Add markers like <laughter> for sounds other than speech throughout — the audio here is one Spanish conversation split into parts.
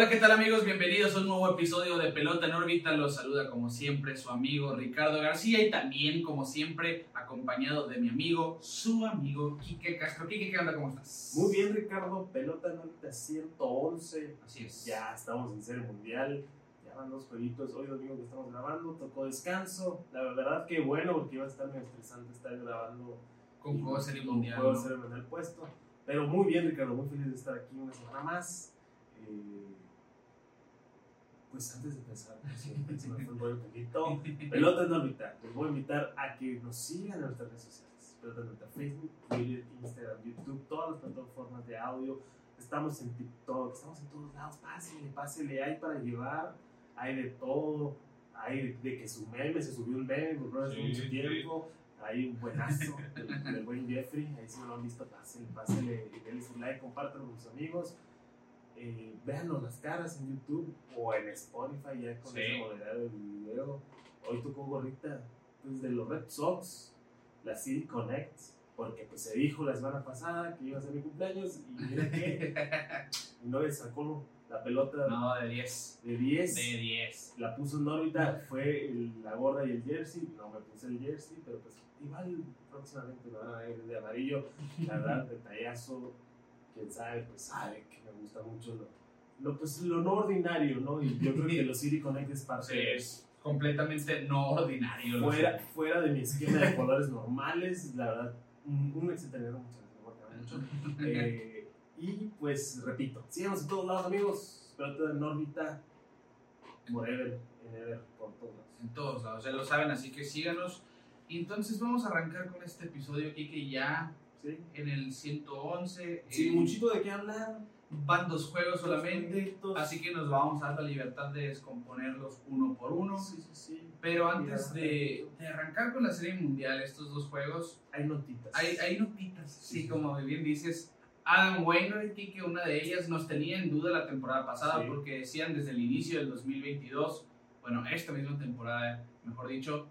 Hola, ¿qué tal amigos? Bienvenidos a un nuevo episodio de Pelota en órbita. Los saluda como siempre su amigo Ricardo García y también como siempre acompañado de mi amigo, su amigo Quique Castro. Quique, ¿qué onda? ¿Cómo estás? Muy bien, Ricardo. Pelota en órbita 111. Así es. Ya estamos en serie mundial. Ya van dos jueguitos. Hoy domingo que estamos grabando. Tocó descanso. La verdad que bueno, porque iba a estar muy estresante estar grabando. Con juego de serie con mundial. juego de serie mundial puesto. Pero muy bien, Ricardo. Muy feliz de estar aquí una semana más. Eh, pues antes de empezar, siempre, el rollo un poquito. Pelota en órbita. Les voy a invitar a que nos sigan en nuestras redes sociales. Pelota en órbita, Facebook, Twitter, Instagram, YouTube, todas las plataformas de audio. Estamos en TikTok, estamos en todos lados. Pásele, pásele. Hay para llevar, hay de todo. Hay de, de que su meme, se subió un meme, ejemplo, hace Sí, mucho sí. tiempo. Hay un buenazo del, del buen Jeffrey. Ahí si no lo han visto, pásele. Y denle su like, compártanlo con sus amigos. Eh, véanos las caras en YouTube o en Spotify ya con Sí. esa modalidad del video. Hoy tocó gorrita pues, de los Red Sox, la City Connect, porque pues se dijo la semana pasada que iba a ser mi cumpleaños y mira que <laughs> no le sacó la pelota no, de 10. de 10. De 10. La puso en órbita, fue el- la gorra y el jersey. No me puse el jersey, pero pues igual próximamente me van a ver de amarillo. La verdad, <laughs> detallazo. Quien sabe, pues sabe que me gusta mucho lo, lo, pues, lo no ordinario, ¿no? Y yo creo que los City Connect es parte Sí, es completamente no ordinario. fuera, sé. fuera de mi esquema de colores normales, la verdad, un, un muchas gracias. Eh, y pues repito, síganos en todos lados, amigos. Pelota en órbita, forever, en ever, por todos lados. En todos lados, ya lo saben, así que síganos. Y entonces vamos a arrancar con este episodio, Quique, ya ¿Sí? en el 111. Sí, eh, muchito de qué hablar. Van dos juegos solamente, así que nos vamos a dar la libertad de descomponerlos uno por uno. Sí. Pero antes de, de arrancar con la serie mundial, estos dos juegos, Hay notitas. hay, hay notitas, sí, como bien dices. Adam Wainwright, que una de ellas nos tenía en duda la temporada pasada porque decían desde el inicio del 2022, bueno, esta misma temporada, mejor dicho,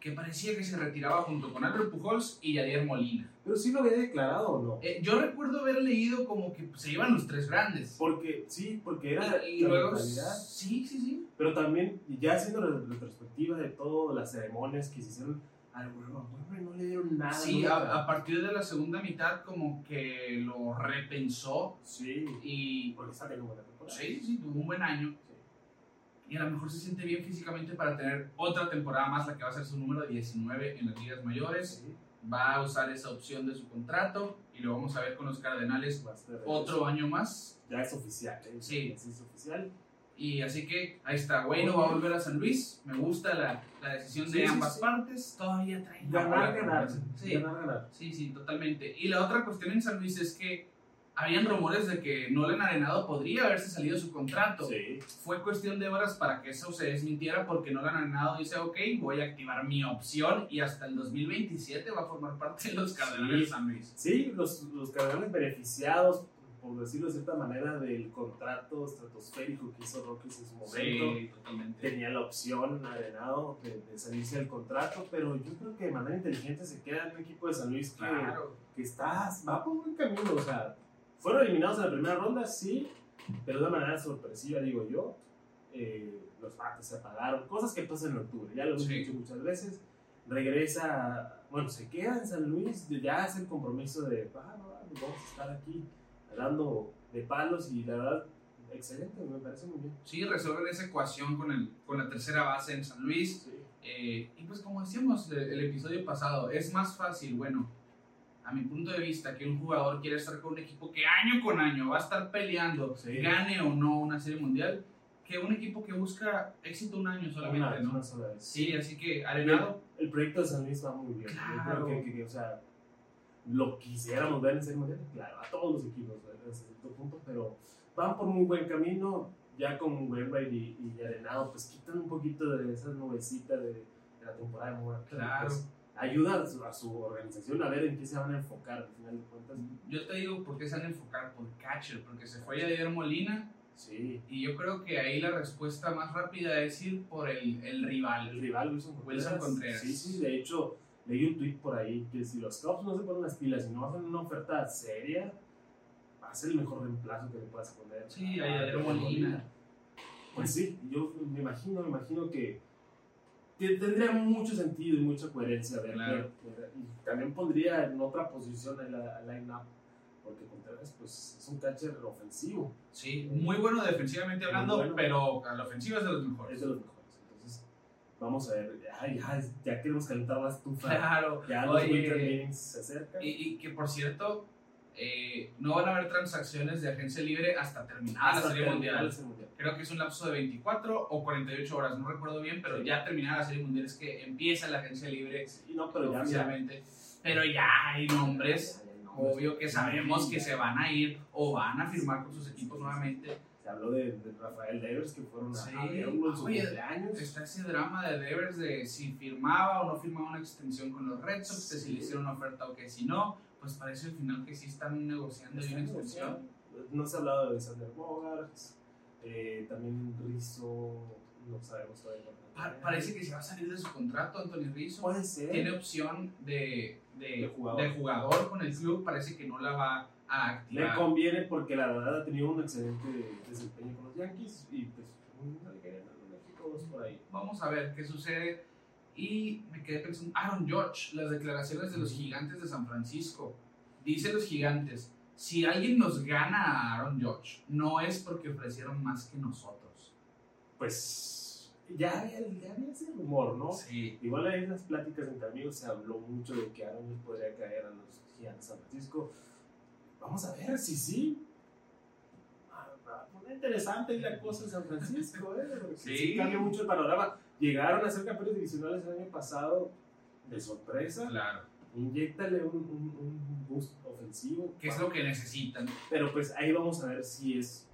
que parecía que se retiraba junto con Albert Pujols y Yadier Molina. Pero sí lo había declarado o no. Eh, yo recuerdo haber leído como que se iban los tres grandes. Porque, sí, porque era Y, y la luego, mentalidad. sí, sí, sí. Pero también, ya haciendo la retrospectiva de todas las ceremonias que se hicieron al huevo, no le dieron nada. Sí, a, a partir de la segunda mitad como que lo repensó Sí, y porque está teniendo buena temporada. sí, sí, tuvo un buen año. Y a lo mejor se siente bien físicamente para tener otra temporada más, la que va a ser su número 19 en las ligas mayores. Sí, Va a usar esa opción de su contrato y lo vamos a ver con los Cardenales otro año más. Ya es oficial, ¿eh? Sí. Sí, es oficial. Y así que ahí está, Bueno va a volver a San Luis. Me gusta la, la decisión de Sí, ambas partes. Todavía trae Ganar, ganar. Sí. Ganar, ganar. Sí, sí, totalmente. Y la otra cuestión en San Luis es que habían rumores de que Nolan Arenado podría haberse salido su contrato. Sí. Fue cuestión de horas para que eso se desmintiera porque Nolan Arenado dice, ok, voy a activar mi opción y hasta el 2027 va a formar parte de los Cardenales Sí. de San Luis. Sí, los, los cardenales beneficiados, por decirlo de cierta manera, del contrato estratosférico que hizo Rockies en su momento. Sí, totalmente. Tenía la opción, Arenado, de, de salirse del contrato, pero yo creo que de manera inteligente se queda en un equipo de San Luis que, Claro. que está, va por un buen camino. O sea, fueron eliminados en la primera ronda, sí, pero de una manera sorpresiva, digo yo. Eh, los factos se apagaron, cosas que pasan en octubre, ya lo hemos Sí. dicho muchas veces. Regresa, bueno, se queda en San Luis, ya hace el compromiso de, ah, no, no, vamos a estar aquí dando de palos y la verdad, excelente, me parece muy bien. Sí, resuelven esa ecuación con, el, con la tercera base en San Luis. Sí. Eh, y pues como decíamos el, el episodio pasado, es más fácil, bueno, a mi punto de vista, que un jugador quiera estar con un equipo que año con año va a estar peleando, Sí. gane o no una serie mundial, que un equipo que busca éxito un año solamente, Una, ¿no? una sola vez. Sí, así que Arenado, El proyecto de San Luis va muy bien. Claro. Yo creo que, que- que, o sea, lo quisiéramos ver en serie mundial, claro, a todos los equipos, hasta cierto punto, pero van por muy buen camino. Ya con Wainwright y, y Arenado, pues quitan un poquito de esa nubecita de, de la temporada de muerte. Claro. Pues, ayuda a su, a su organización a ver en qué se van a enfocar al final de cuentas. yo te digo por qué se han enfocado por catcher, porque se fue Yadier Molina, Sí. Y yo creo que ahí la respuesta más rápida es ir por el, el rival. El rival Wilson Contreras. Wilson Contreras. Sí, sí, de hecho, leí un tweet por ahí que si los Cubs no se ponen las pilas y no hacen una oferta seria, va a ser el mejor reemplazo que le puedas poner. Sí, a a Yadier Molina. Pues sí, yo me imagino, me imagino que, que tendría mucho sentido y mucha coherencia ver, Claro. ver- y también pondría en otra posición el line-up, porque Contreras pues, es un catcher ofensivo, Sí, muy bueno defensivamente hablando, bueno. pero a la ofensiva es de los es mejores. de los mejores. Entonces, vamos a ver, ay, ya, ya queremos calentar la estufa, Claro. ya los Oye, winter meetings se acercan. Y, y que por cierto, eh, no van a haber transacciones de agencia libre hasta terminada Hasta la Serie terminar Mundial. la Serie Mundial. Creo que es un lapso de 24 o 48 horas, no recuerdo bien, pero Sí. ya terminada la Serie Mundial es que empieza la agencia libre Sí, no, pero ya, ya, oficialmente. Pero ya hay nombres, ya hay nombres. obvio que sabemos que se van a ir o van a firmar con sus equipos nuevamente. Se habló de, de Rafael Devers que fueron Sí. a Oye, cumpleaños. Está ese drama de Devers de si firmaba o no firmaba una extensión con los Red Sox, de si le hicieron una oferta o que si no, pues parece al final que sí están negociando una extensión. No se ha hablado de Alexander Bogarts, eh, también Rizzo, no sabemos todavía. Pa- parece que se va a salir de su contrato Anthony Rizzo. puede ser. Tiene opción de, de, De jugador. de jugador con el club, parece que no la va a Le activar. conviene porque la verdad ha tenido un excelente desempeño con los Yankees y pues le un por ahí. Vamos a ver qué sucede. Y me quedé pensando, Aaron George, las declaraciones de los gigantes de San Francisco. Dice los gigantes, si alguien nos gana a Aaron George, no es porque ofrecieron más que nosotros. Pues ya había, ya había ese rumor, ¿no? Sí. Igual ahí en las pláticas entre amigos se habló mucho de que Aaron George podría caer a los gigantes de San Francisco. Vamos a ver si sí. Ah, interesante la cosa en San Francisco, ¿eh? Porque <laughs> Sí. sí cambia mucho el panorama. Llegaron a ser campeones divisionales el año pasado de sorpresa. Claro. Inyéctale un, un, un boost ofensivo. ¿Qué es lo que necesitan? Pero pues ahí vamos a ver si es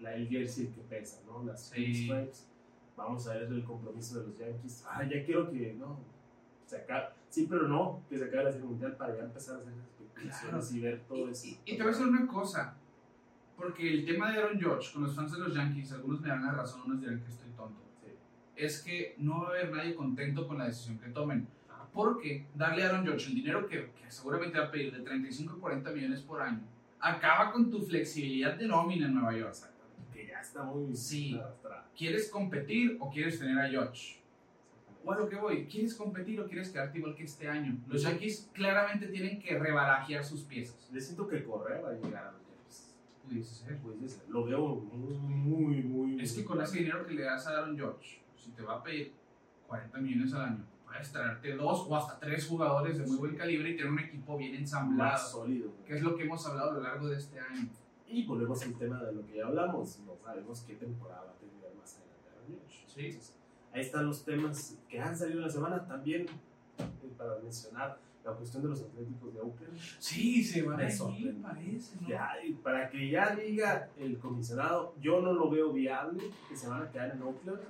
la, el jersey que pesa, ¿no? Las Sí. stripes. Vamos a ver el compromiso de los Yankees. Ah, ya quiero que, no, se acabe. Sí, pero no, que se acabe la serie mundial para ya empezar a hacer especulaciones y ver todo Y, eso. y- y te voy a decir una cosa, porque el tema de Aaron George con los fans de los Yankees, algunos me dan la razón, unos dirán que estoy. Es que no va a haber nadie contento con la decisión que tomen. Porque darle a Aaron George el dinero que, que seguramente va a pedir de 35 a 40 millones por año, acaba con tu flexibilidad de nómina en Nueva York. Que ya está muy Sí. arrastrada. ¿Quieres competir o quieres tener a George? O a lo que voy, ¿quieres competir o quieres quedarte igual que este año? Los. Yankees claramente tienen que rebarajear sus piezas. Le siento que Correa va a llegar a los Yankees. Pudiese ser. Puede ser. Lo veo muy, muy, muy. Es que con ese dinero que le das a Aaron George, si te va a pedir 40 millones al año, puedes traerte dos o hasta tres jugadores de muy buen calibre y tener un equipo bien más ensamblado, sólido. que es lo que hemos hablado a lo largo de este año. Y volvemos al tema de lo que ya hablamos. No sabemos qué temporada va a tener más adelante. Sí. Entonces, ahí están los temas que han salido en la semana. También, eh, para mencionar, la cuestión de los Atléticos de Oakland. Sí, se van a ir, parece, ¿no? Ya, para que ya diga el comisionado, yo no lo veo viable que se van a quedar en Oakland.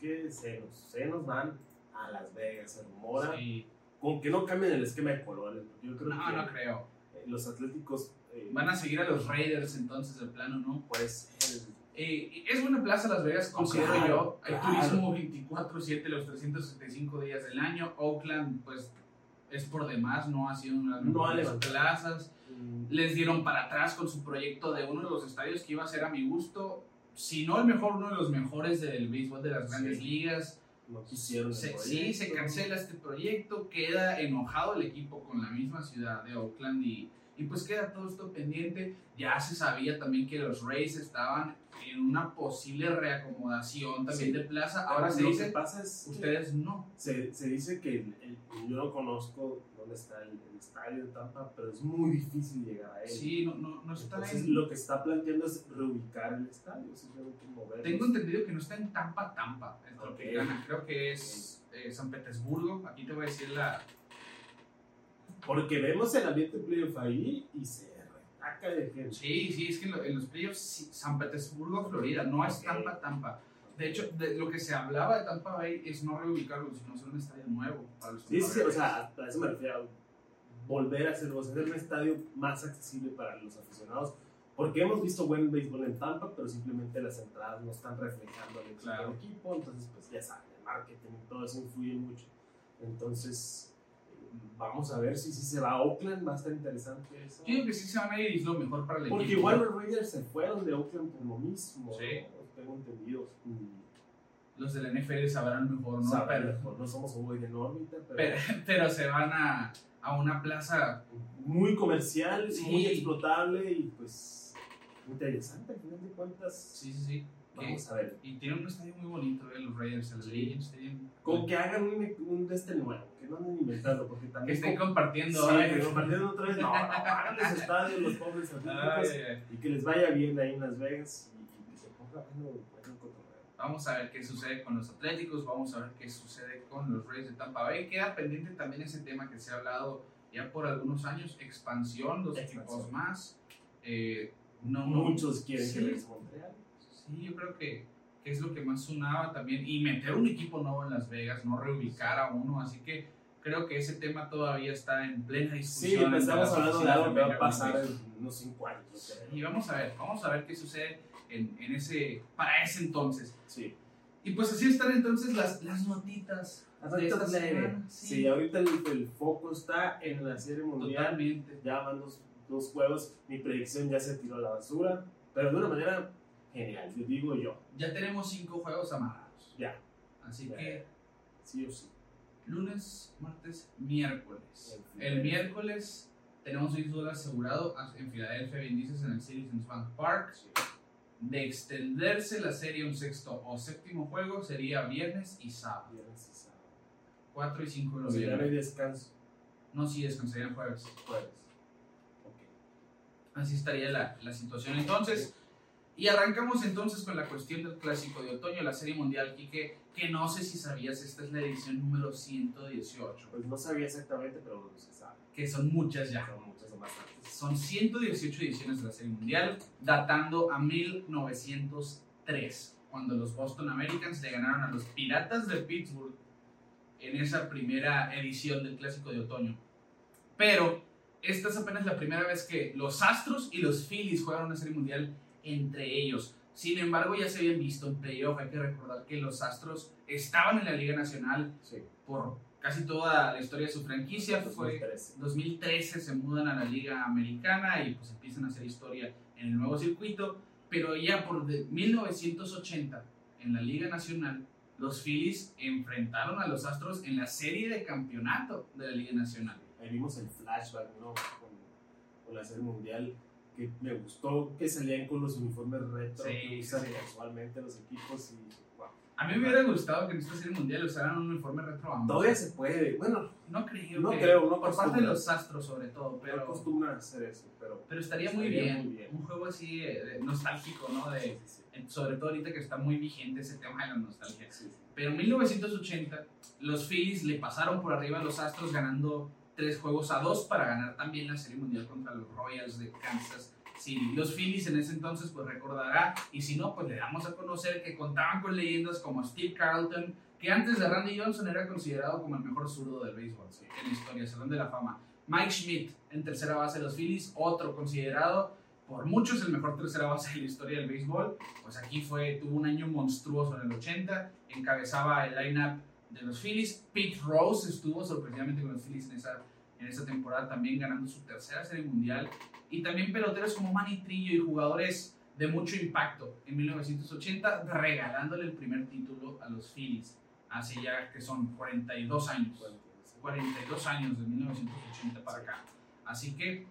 Que se nos, se nos van a Las Vegas, se rumora. Sí. Con que no cambien el esquema de colores. Yo creo No, que no creo. eh, los Atléticos. eh, Van a seguir a los Raiders entonces, de plano, ¿no? Pues. Eh, es buena plaza Las Vegas, considero claro, yo. Hay claro. turismo 24-7 los 365 días del año. Oakland, pues, es por demás, no ha sido una de las No mejores plazas. mm, Les dieron para atrás con su proyecto de uno de los estadios que iba a ser a mi gusto, si no el mejor, uno de los mejores del béisbol de las grandes Sí. ligas. no quisieron. Se- sí, se cancela este proyecto, queda enojado el equipo con la misma ciudad de Oakland y, y pues queda todo esto pendiente. Ya se sabía también que los Rays estaban en una posible reacomodación también Sí. de plaza. Ahora se dice, que pasa es. ustedes no. Se, se dice que el- el- yo no conozco dónde está el, el estadio de Tampa, pero es muy difícil llegar a él. Sí, no, no, no está Entonces, en... lo que está planteando es reubicar el estadio, simplemente moverlo. Tengo entendido que no está en Tampa, Tampa, en Ok. Tropicana. Creo que es eh, San Petersburgo. Aquí te voy a decir la, Porque vemos el ambiente playoff ahí y se retaca de gente. Sí, sí, es que en, lo- en los playoffs, San Petersburgo, Florida, no es. Tampa, Tampa. De hecho, de lo que se hablaba de Tampa Bay es no reubicarlo, sino hacer un estadio nuevo para los Sí, sí, o sea, a eso me refiero. Volver a hacer, o sea, hacer un estadio más accesible para los aficionados. Porque hemos visto buen béisbol en Tampa, pero simplemente las entradas no están reflejando el Claro. equipo, entonces pues ya saben, el marketing y todo eso influye mucho. Entonces, vamos a ver si, si se va a Oakland, va a estar interesante eso. Yo digo que sí se van a ir es lo mejor para el Porque equipo. igual los Raiders se fueron de Oakland por lo mismo, Sí. ¿no? Tengo entendido. Los de la NFL sabrán mejor, ¿no? Saben Pero, mejor, no somos un güey de órbita, pero, <laughs> pero, pero se van a, a una plaza muy comercial, Sí. muy explotable y pues interesante al final de cuentas. Sí, sí, sí. Que- Vamos a ver. y tienen un estadio muy bonito, eh, los Raiders, el Legends Stadium. Con que hagan un, un este nuevo, que no anden inventando, porque Que también. estén como- compartiendo. Sí, que compartiendo otra vez. No, no, hagan los estadios, los pobres <laughs> ay. y que les vaya bien ahí en Las Vegas bueno. Vamos a ver qué sucede con los Atléticos, vamos a ver qué sucede con los Rays de Tampa Bay. Queda pendiente también ese tema que se ha hablado ya por algunos años, expansión, dos Expansión. equipos más. Eh, no, Muchos quieren Sí. que regrese Montreal. Sí, yo creo que, que es lo que más sonaba también. Y meter un equipo nuevo en Las Vegas, no reubicar a uno. Así que creo que ese tema todavía está en plena Sí, discusión. entre estamos las hablando de algo que va a pasar en unos 5 años. Y vamos a ver, vamos a ver qué sucede en, en ese, para ese entonces. Sí. Y pues así están entonces las, las notitas Las notitas leve. semana. Sí, ahorita el, el foco está en la serie mundial. totalmente. Ya van dos, dos juegos. Mi predicción ya se tiró a la basura. Pero de una manera genial, yo digo yo. Ya tenemos cinco juegos amarrados. Ya. Así Ya. que Sí o sí. lunes, martes, miércoles. En El miércoles tenemos un dólar asegurado en Filadelfia, bien dices, en el Citizens Bank Park. Sí. De extenderse la serie a un sexto o séptimo juego sería viernes y sábado. Viernes y sábado. 4 y 5 de O sea, ya no hay noviembre. descanso. No, sí, descansarían jueves. Jueves. Ok. Así estaría la, la situación entonces. Y arrancamos entonces con la cuestión del clásico de otoño, la serie mundial, Quique, que no sé si sabías, esta es la edición número 118, Pues no sabía exactamente, pero se sabe. que son muchas ya. Son muchas o bastantes. Son 118 ediciones de la serie mundial, datando a 1903, cuando los Boston Americans le ganaron a los Piratas de Pittsburgh en esa primera edición del clásico de otoño. Pero esta es apenas la primera vez que los Astros y los Phillies juegan una serie mundial entre ellos. Sin embargo, ya se habían visto en playoff. Hay que recordar que los Astros estaban en la Liga Nacional Sí. por casi toda la historia de su franquicia. Fue 2013. 2013 se mudan a la Liga Americana y pues empiezan a hacer historia en el nuevo circuito. Pero ya por de 1980 en la Liga Nacional, los Phillies enfrentaron a los Astros en la serie de campeonato de la Liga Nacional. Ahí vimos el flashback, ¿no? Con, con la serie mundial. Que me gustó que salían con los uniformes retro Sí, que usan sí, casualmente los equipos. Y. A mí me hubiera gustado que en esta serie mundial usaran un uniforme retro. Todavía se puede. Bueno, No creo. No que- creo, no Por parte de acostumbran. los Astros sobre todo, no pero... acostumbran a hacer eso, pero. Pero estaría muy Estaría bien. muy bien. Un juego así eh, nostálgico, ¿no? De, Sí, sí, sobre todo ahorita que está muy vigente ese tema de la nostalgia. sí, sí. Pero en 1980 los Phillies le pasaron por arriba a los Astros ganando tres juegos a dos para ganar también la Serie Mundial contra los Royals de Kansas City. Los Phillies en ese entonces pues recordará y si no pues le damos a conocer que contaban con leyendas como Steve Carlton que antes de Randy Johnson era considerado como el mejor zurdo del béisbol en la historia, Salón de la Fama. Mike Schmidt en tercera base de los Phillies, otro considerado por muchos el mejor tercera base de la historia del béisbol, pues aquí fue, tuvo un año monstruoso en el 80, encabezaba el lineup de los Phillies. Pete Rose estuvo sorpresivamente con los Phillies en esa, en esa temporada, también ganando su tercera serie mundial. Y también peloteros como Manny Trillo y jugadores de mucho impacto en 1980, regalándole el primer título a los Phillies, hace ya que son 42 años. Bueno, 42 años de 1980 para acá. Así que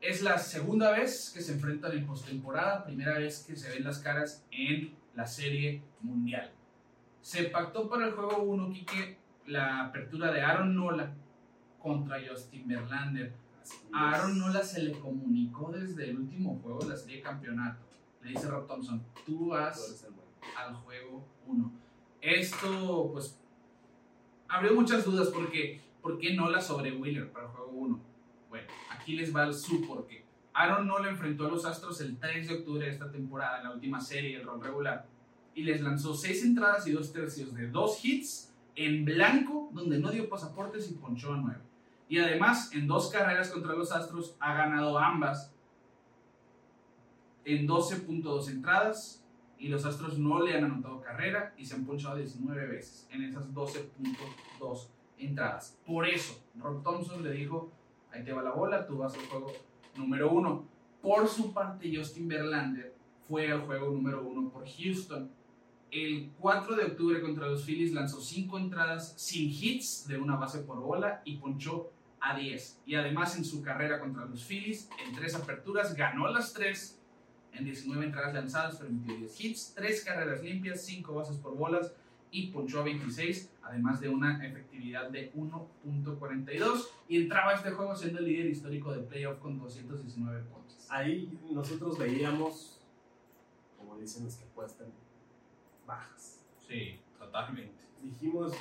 es la segunda vez que se enfrentan en postemporada, primera vez que se ven las caras en la Serie Mundial. Se pactó para el juego 1, Quique, la apertura de Aaron Nola contra Justin Verlander. A. Aaron Nola se le comunicó desde el último juego de la Serie de Campeonato. Le dice Rob Thompson, tú vas el al juego 1. Esto, pues, abrió muchas dudas porque, ¿por qué Nola sobre Wheeler para el juego 1? Bueno, aquí les va el su porqué. Aaron Nola enfrentó a los Astros el 3 de octubre de esta temporada, en la última serie del rol regular, y les lanzó 6 entradas y 2 tercios de 2 hits en blanco, donde no dio pasaportes y ponchó a 9. Y además, en dos carreras contra los Astros, ha ganado ambas en 12.2 entradas y los Astros no le han anotado carrera y se han ponchado 19 veces en esas 12.2 entradas. Por eso, Rob Thompson le dijo, ahí te va la bola, tú vas al juego número uno. Por su parte, Justin Verlander fue al juego número uno por Houston. El 4 de octubre contra los Phillies lanzó 5 entradas sin hits de una base por bola y ponchó a 10. Y además en su carrera contra los Phillies, en tres aperturas, ganó las 3 en 19 entradas lanzadas, permitió 10 hits, 3 carreras limpias, 5 bases por bolas y ponchó a 26, además de una efectividad de 1.42 y entraba este juego siendo el líder histórico de playoff con 219 puntos. Ahí nosotros veíamos, como dicen los que apuestan, bajas. Sí, totalmente. Dijimos,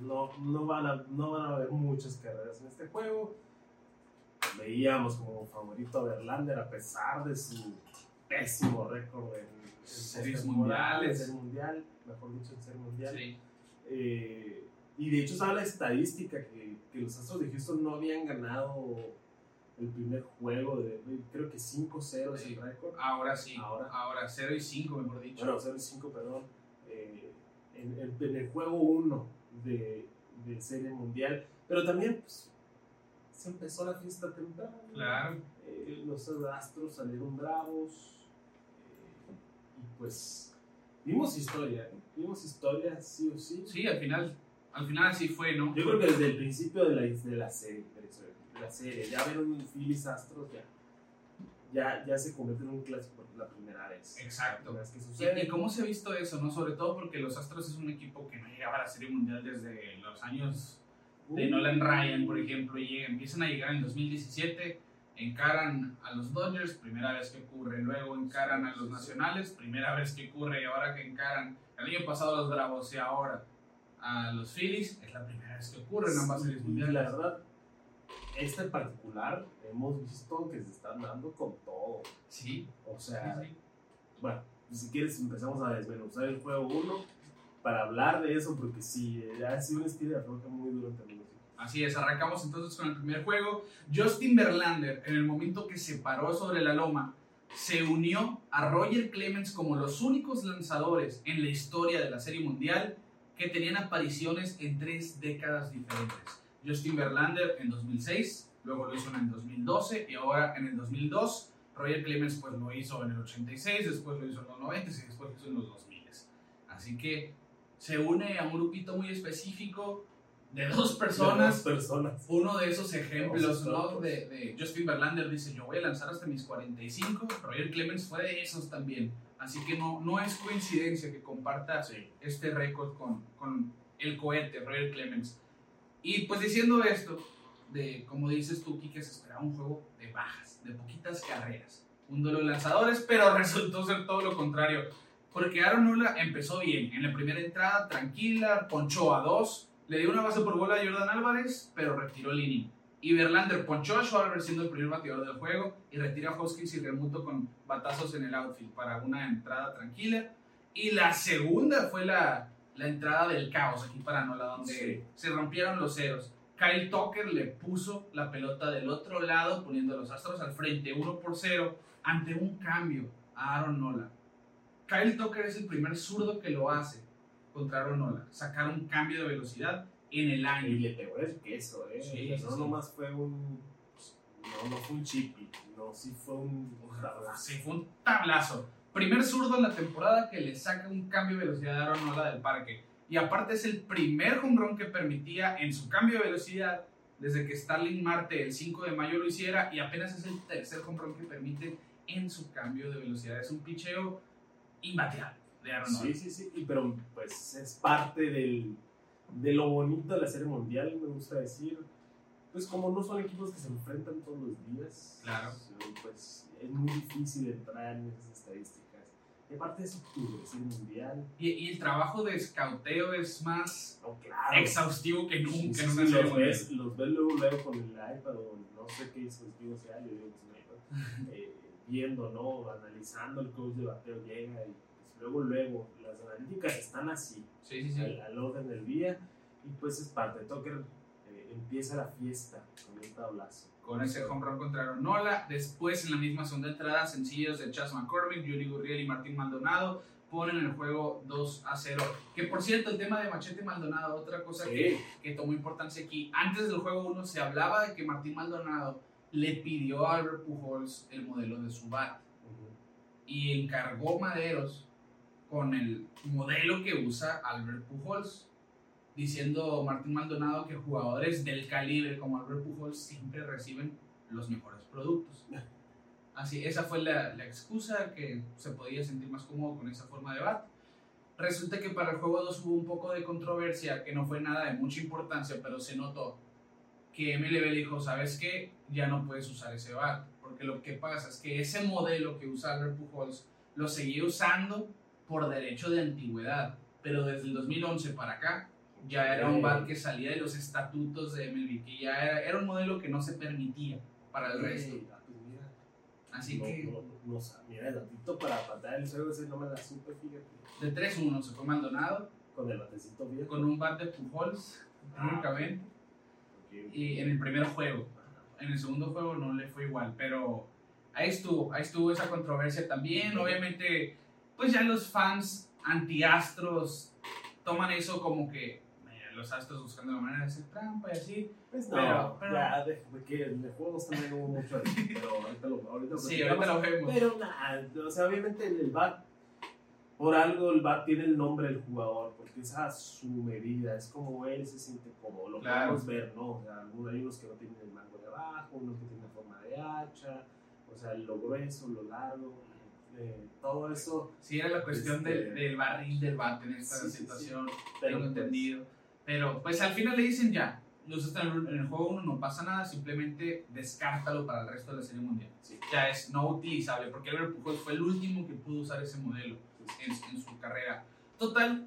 no, no, van a, no van a haber muchas carreras en este juego. Veíamos como favorito a Verlander a pesar de su pésimo récord en, en Series mundiales. en ser mundial, mejor dicho, en ser mundial. Sí, Eh, y de hecho estaba la estadística que, que los Astros de Houston no habían ganado el primer juego, de, creo que 5-0 es Sí. el récord. ahora sí, Ahora. ahora, 0 y 5, mejor dicho. Bueno, 0-5, perdón. Eh, en, en- en el juego 1 de, de Serie Mundial. Pero también pues, se empezó la fiesta temprano. Claro. Eh, los Astros salieron bravos. eh, y pues vimos historia. ¿eh? Vimos historia, sí o sí. Sí, al final, al final así fue, ¿no? Yo creo que desde el principio de la, de la serie, de la serie, ya ver un Phillies Astros ya, ya, ya se convierte en un clásico por la primera vez. Exacto. Primera vez que ¿Y, sucede. y cómo se ha visto eso, no? Sobre todo porque los Astros es un equipo que no llegaba a la Serie Mundial desde los años de Nolan Ryan, por ejemplo, y empiezan a llegar en 2017, encaran a los Dodgers, primera vez que ocurre, luego encaran a los Nacionales, primera vez que ocurre, y ahora que encaran el año pasado a los Bravos y ahora a los Phillies, es la primera vez que ocurre en ambas series mundiales. la verdad, esta en particular, hemos visto que se están dando con todo. Sí, O sí, sea, sí. bueno, si quieres empezamos a desmenuzar el juego 1 para hablar de eso, porque sí, eh, ha sido un estilo de afloja muy duro equipos. Así es, arrancamos entonces con el primer juego. Justin Verlander, en el momento que se paró sobre la loma, se unió a Roger Clemens como los únicos lanzadores en la historia de la Serie Mundial que tenían apariciones en tres décadas diferentes. Justin Verlander en 2006, luego lo hizo en el 2012 y ahora en el 2002. Roger Clemens pues lo hizo en el 86, después lo hizo en los 90 y después lo hizo en los 2000. Así que se une a un grupito muy específico de dos personas De dos personas. uno de esos ejemplos ¿no? de, de Justin Verlander dice yo voy a lanzar hasta mis 45 Roger Clemens fue de esos también así que no, no es coincidencia que comparta Sí. este récord con, con el cohete Roger Clemens y pues diciendo esto de como dices tú Kike se esperaba un juego de bajas de poquitas carreras un duelo de lanzadores pero <laughs> resultó ser todo lo contrario porque Aaron Nola empezó bien en la primera entrada tranquila ponchó a dos le dio una base por bola a Jordan Álvarez, pero retiró el inning. Y Verlander ponchó a Schwarber siendo el primer bateador del juego y retira a Hoskins y Remuto con batazos en el outfield para una entrada tranquila. Y la segunda fue la, la entrada del caos aquí para Nola, donde Sí. se rompieron los ceros. Kyle Tucker le puso la pelota del otro lado, poniendo a los Astros al frente 1 por 0 ante un cambio a Aaron Nola. Kyle Tucker es el primer zurdo que lo hace contra Aaron Nola, sacar un cambio de velocidad en el año. Y le pegó el queso, ¿eh? Sí, O sea, no sí. nomás fue un. No, no fue un chippy, no, sí fue un. un tablazo. Sí, fue un tablazo. Primer zurdo en la temporada que le saca un cambio de velocidad a Aaron Nola del parque. Y aparte es el primer home run que permitía en su cambio de velocidad desde que Starling Marte el 5 de mayo lo hiciera y apenas es el tercer home run que permite en su cambio de velocidad. Es un picheo imbateable de Aaron Nola. Sí, sí, sí, pero pues es parte del, de lo bonito de la Serie Mundial, me gusta decir. Pues como no son equipos que se enfrentan todos los días, Claro. pues es muy difícil entrar en esas estadísticas. Y aparte es octubre, Serie Mundial. Y, y el trabajo de escauteo es más No, claro. exhaustivo que nunca sí, en sí, una los, ves, los ves luego, luego con el iPad o no sé qué dispositivo sea, yo digo que es un iPad, <laughs> eh, viendo, ¿no? Analizando el coach de bateo llega y pues, luego, luego, las analíticas están así, Sí, sí, sí. al, al orden del día y pues es parte. Tucker eh, empieza la fiesta con un tablazo. Con ese home run contra Nola. Después, en la misma segunda entrada, sencillos de Chas McCormick, Yuri Gurriel y Martín Maldonado ponen el juego 2 a 0. Que por cierto, el tema de Machete Maldonado, otra cosa que, que tomó importancia aquí. Antes del juego 1 se hablaba de que Martín Maldonado le pidió a Albert Pujols el modelo de su bat y encargó Maderos con el modelo que usa Albert Pujols, diciendo Martín Maldonado que jugadores del calibre como Albert Pujols siempre reciben los mejores productos. Así, esa fue la, la excusa que se podía sentir más cómodo con esa forma de bat. Resulta que para el juego 2 hubo un poco de controversia, que no fue nada de mucha importancia, pero se notó que MLB dijo, ¿sabes qué? Ya no puedes usar ese bat, porque lo que pasa es que ese modelo que usa Albert Pujols lo seguía usando por derecho de antigüedad, pero desde el 2011 para acá ya era un bat que salía de los estatutos de MLB, que ya era, era un modelo que no se permitía para el resto. Así no, que. No, no, mira, el datito para patar el suelo ese no me la supe, fíjate. De 3-1 se fue Maldonado. Con el batecito viejo. Con un bat de Pujols, Ah. únicamente. Y en el primer juego. En el segundo juego no le fue igual, pero ahí estuvo, ahí estuvo esa controversia también. Obviamente, pues ya los fans anti-astros toman eso como que los astros buscando la manera de hacer trampa y así. Pues no, Pero- pero- ya, de, de que en el juego también hubo mucho eso, <laughs> pero ahorita lo, ahorita lo Sí, ahorita lo vemos. Pero nada, o sea, obviamente el bat, por algo el bat tiene el nombre del jugador, porque es a su medida, es como él se siente cómodo, lo Claro. podemos ver, ¿no? O sea, algunos- hay unos que no tienen el mango de abajo, unos que tienen forma de hacha, o sea, lo grueso, lo largo, eh, todo eso. Sí, era la cuestión Este- del, del barril del bat en esta Sí, sí, sí. situación. Tengo pues, entendido. Pero pues al final le dicen ya, lo usaste en el, juego 1, no pasa nada, simplemente descártalo para el resto de la serie mundial. Sí. Ya es no utilizable, porque Albert Pujols fue el último que pudo usar ese modelo en, en su carrera. Total,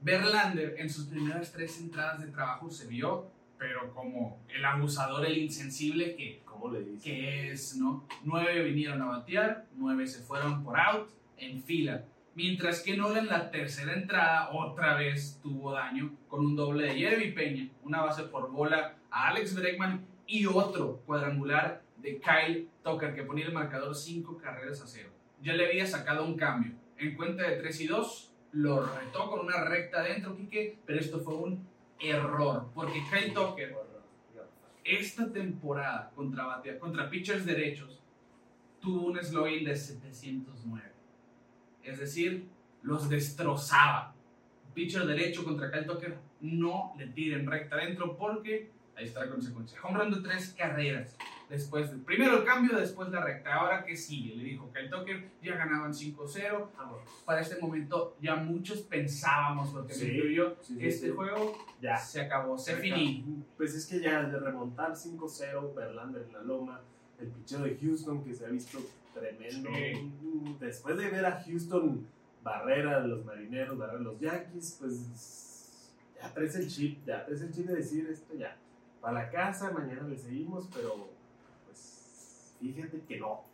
Verlander en sus primeras tres entradas de trabajo se vio, pero como el abusador, el insensible que ¿Cómo le que es, ¿no? Nueve vinieron a batear, nueve se fueron por out en fila. Mientras que Nola en la tercera entrada otra vez tuvo daño con un doble de Jeremy Peña, una base por bola a Alex Bregman y otro cuadrangular de Kyle Tucker que ponía el marcador 5 carreras a cero. Ya le había sacado un cambio. En cuenta de 3 y 2, lo retó con una recta adentro, Quique, pero esto fue un error, porque Kyle Tucker esta temporada contra, contra pitchers derechos tuvo un slogan de 709. Es decir, los destrozaba. Pitcher derecho contra Kyle Tucker no le tiren recta adentro porque ahí está la consecuencia. Home run de tres carreras. Después, primero el cambio, después la recta. Ahora que sigue, le dijo Kyle Tucker, ya ganaban 5-0. Para este momento ya muchos pensábamos, porque Sí, me incluyo, sí, sí, que este juego Ya. se acabó, se Acá. finí. Pues es que ya de remontar 5-0, Verlander en la loma, el picheo de Houston que se ha visto tremendo. Sí. Después de ver a Houston barrer a los marineros, barrer a los Yankees, pues ya traes el chip, ya traes el chip de decir esto ya. Para la casa, mañana le seguimos, pero pues fíjate que no,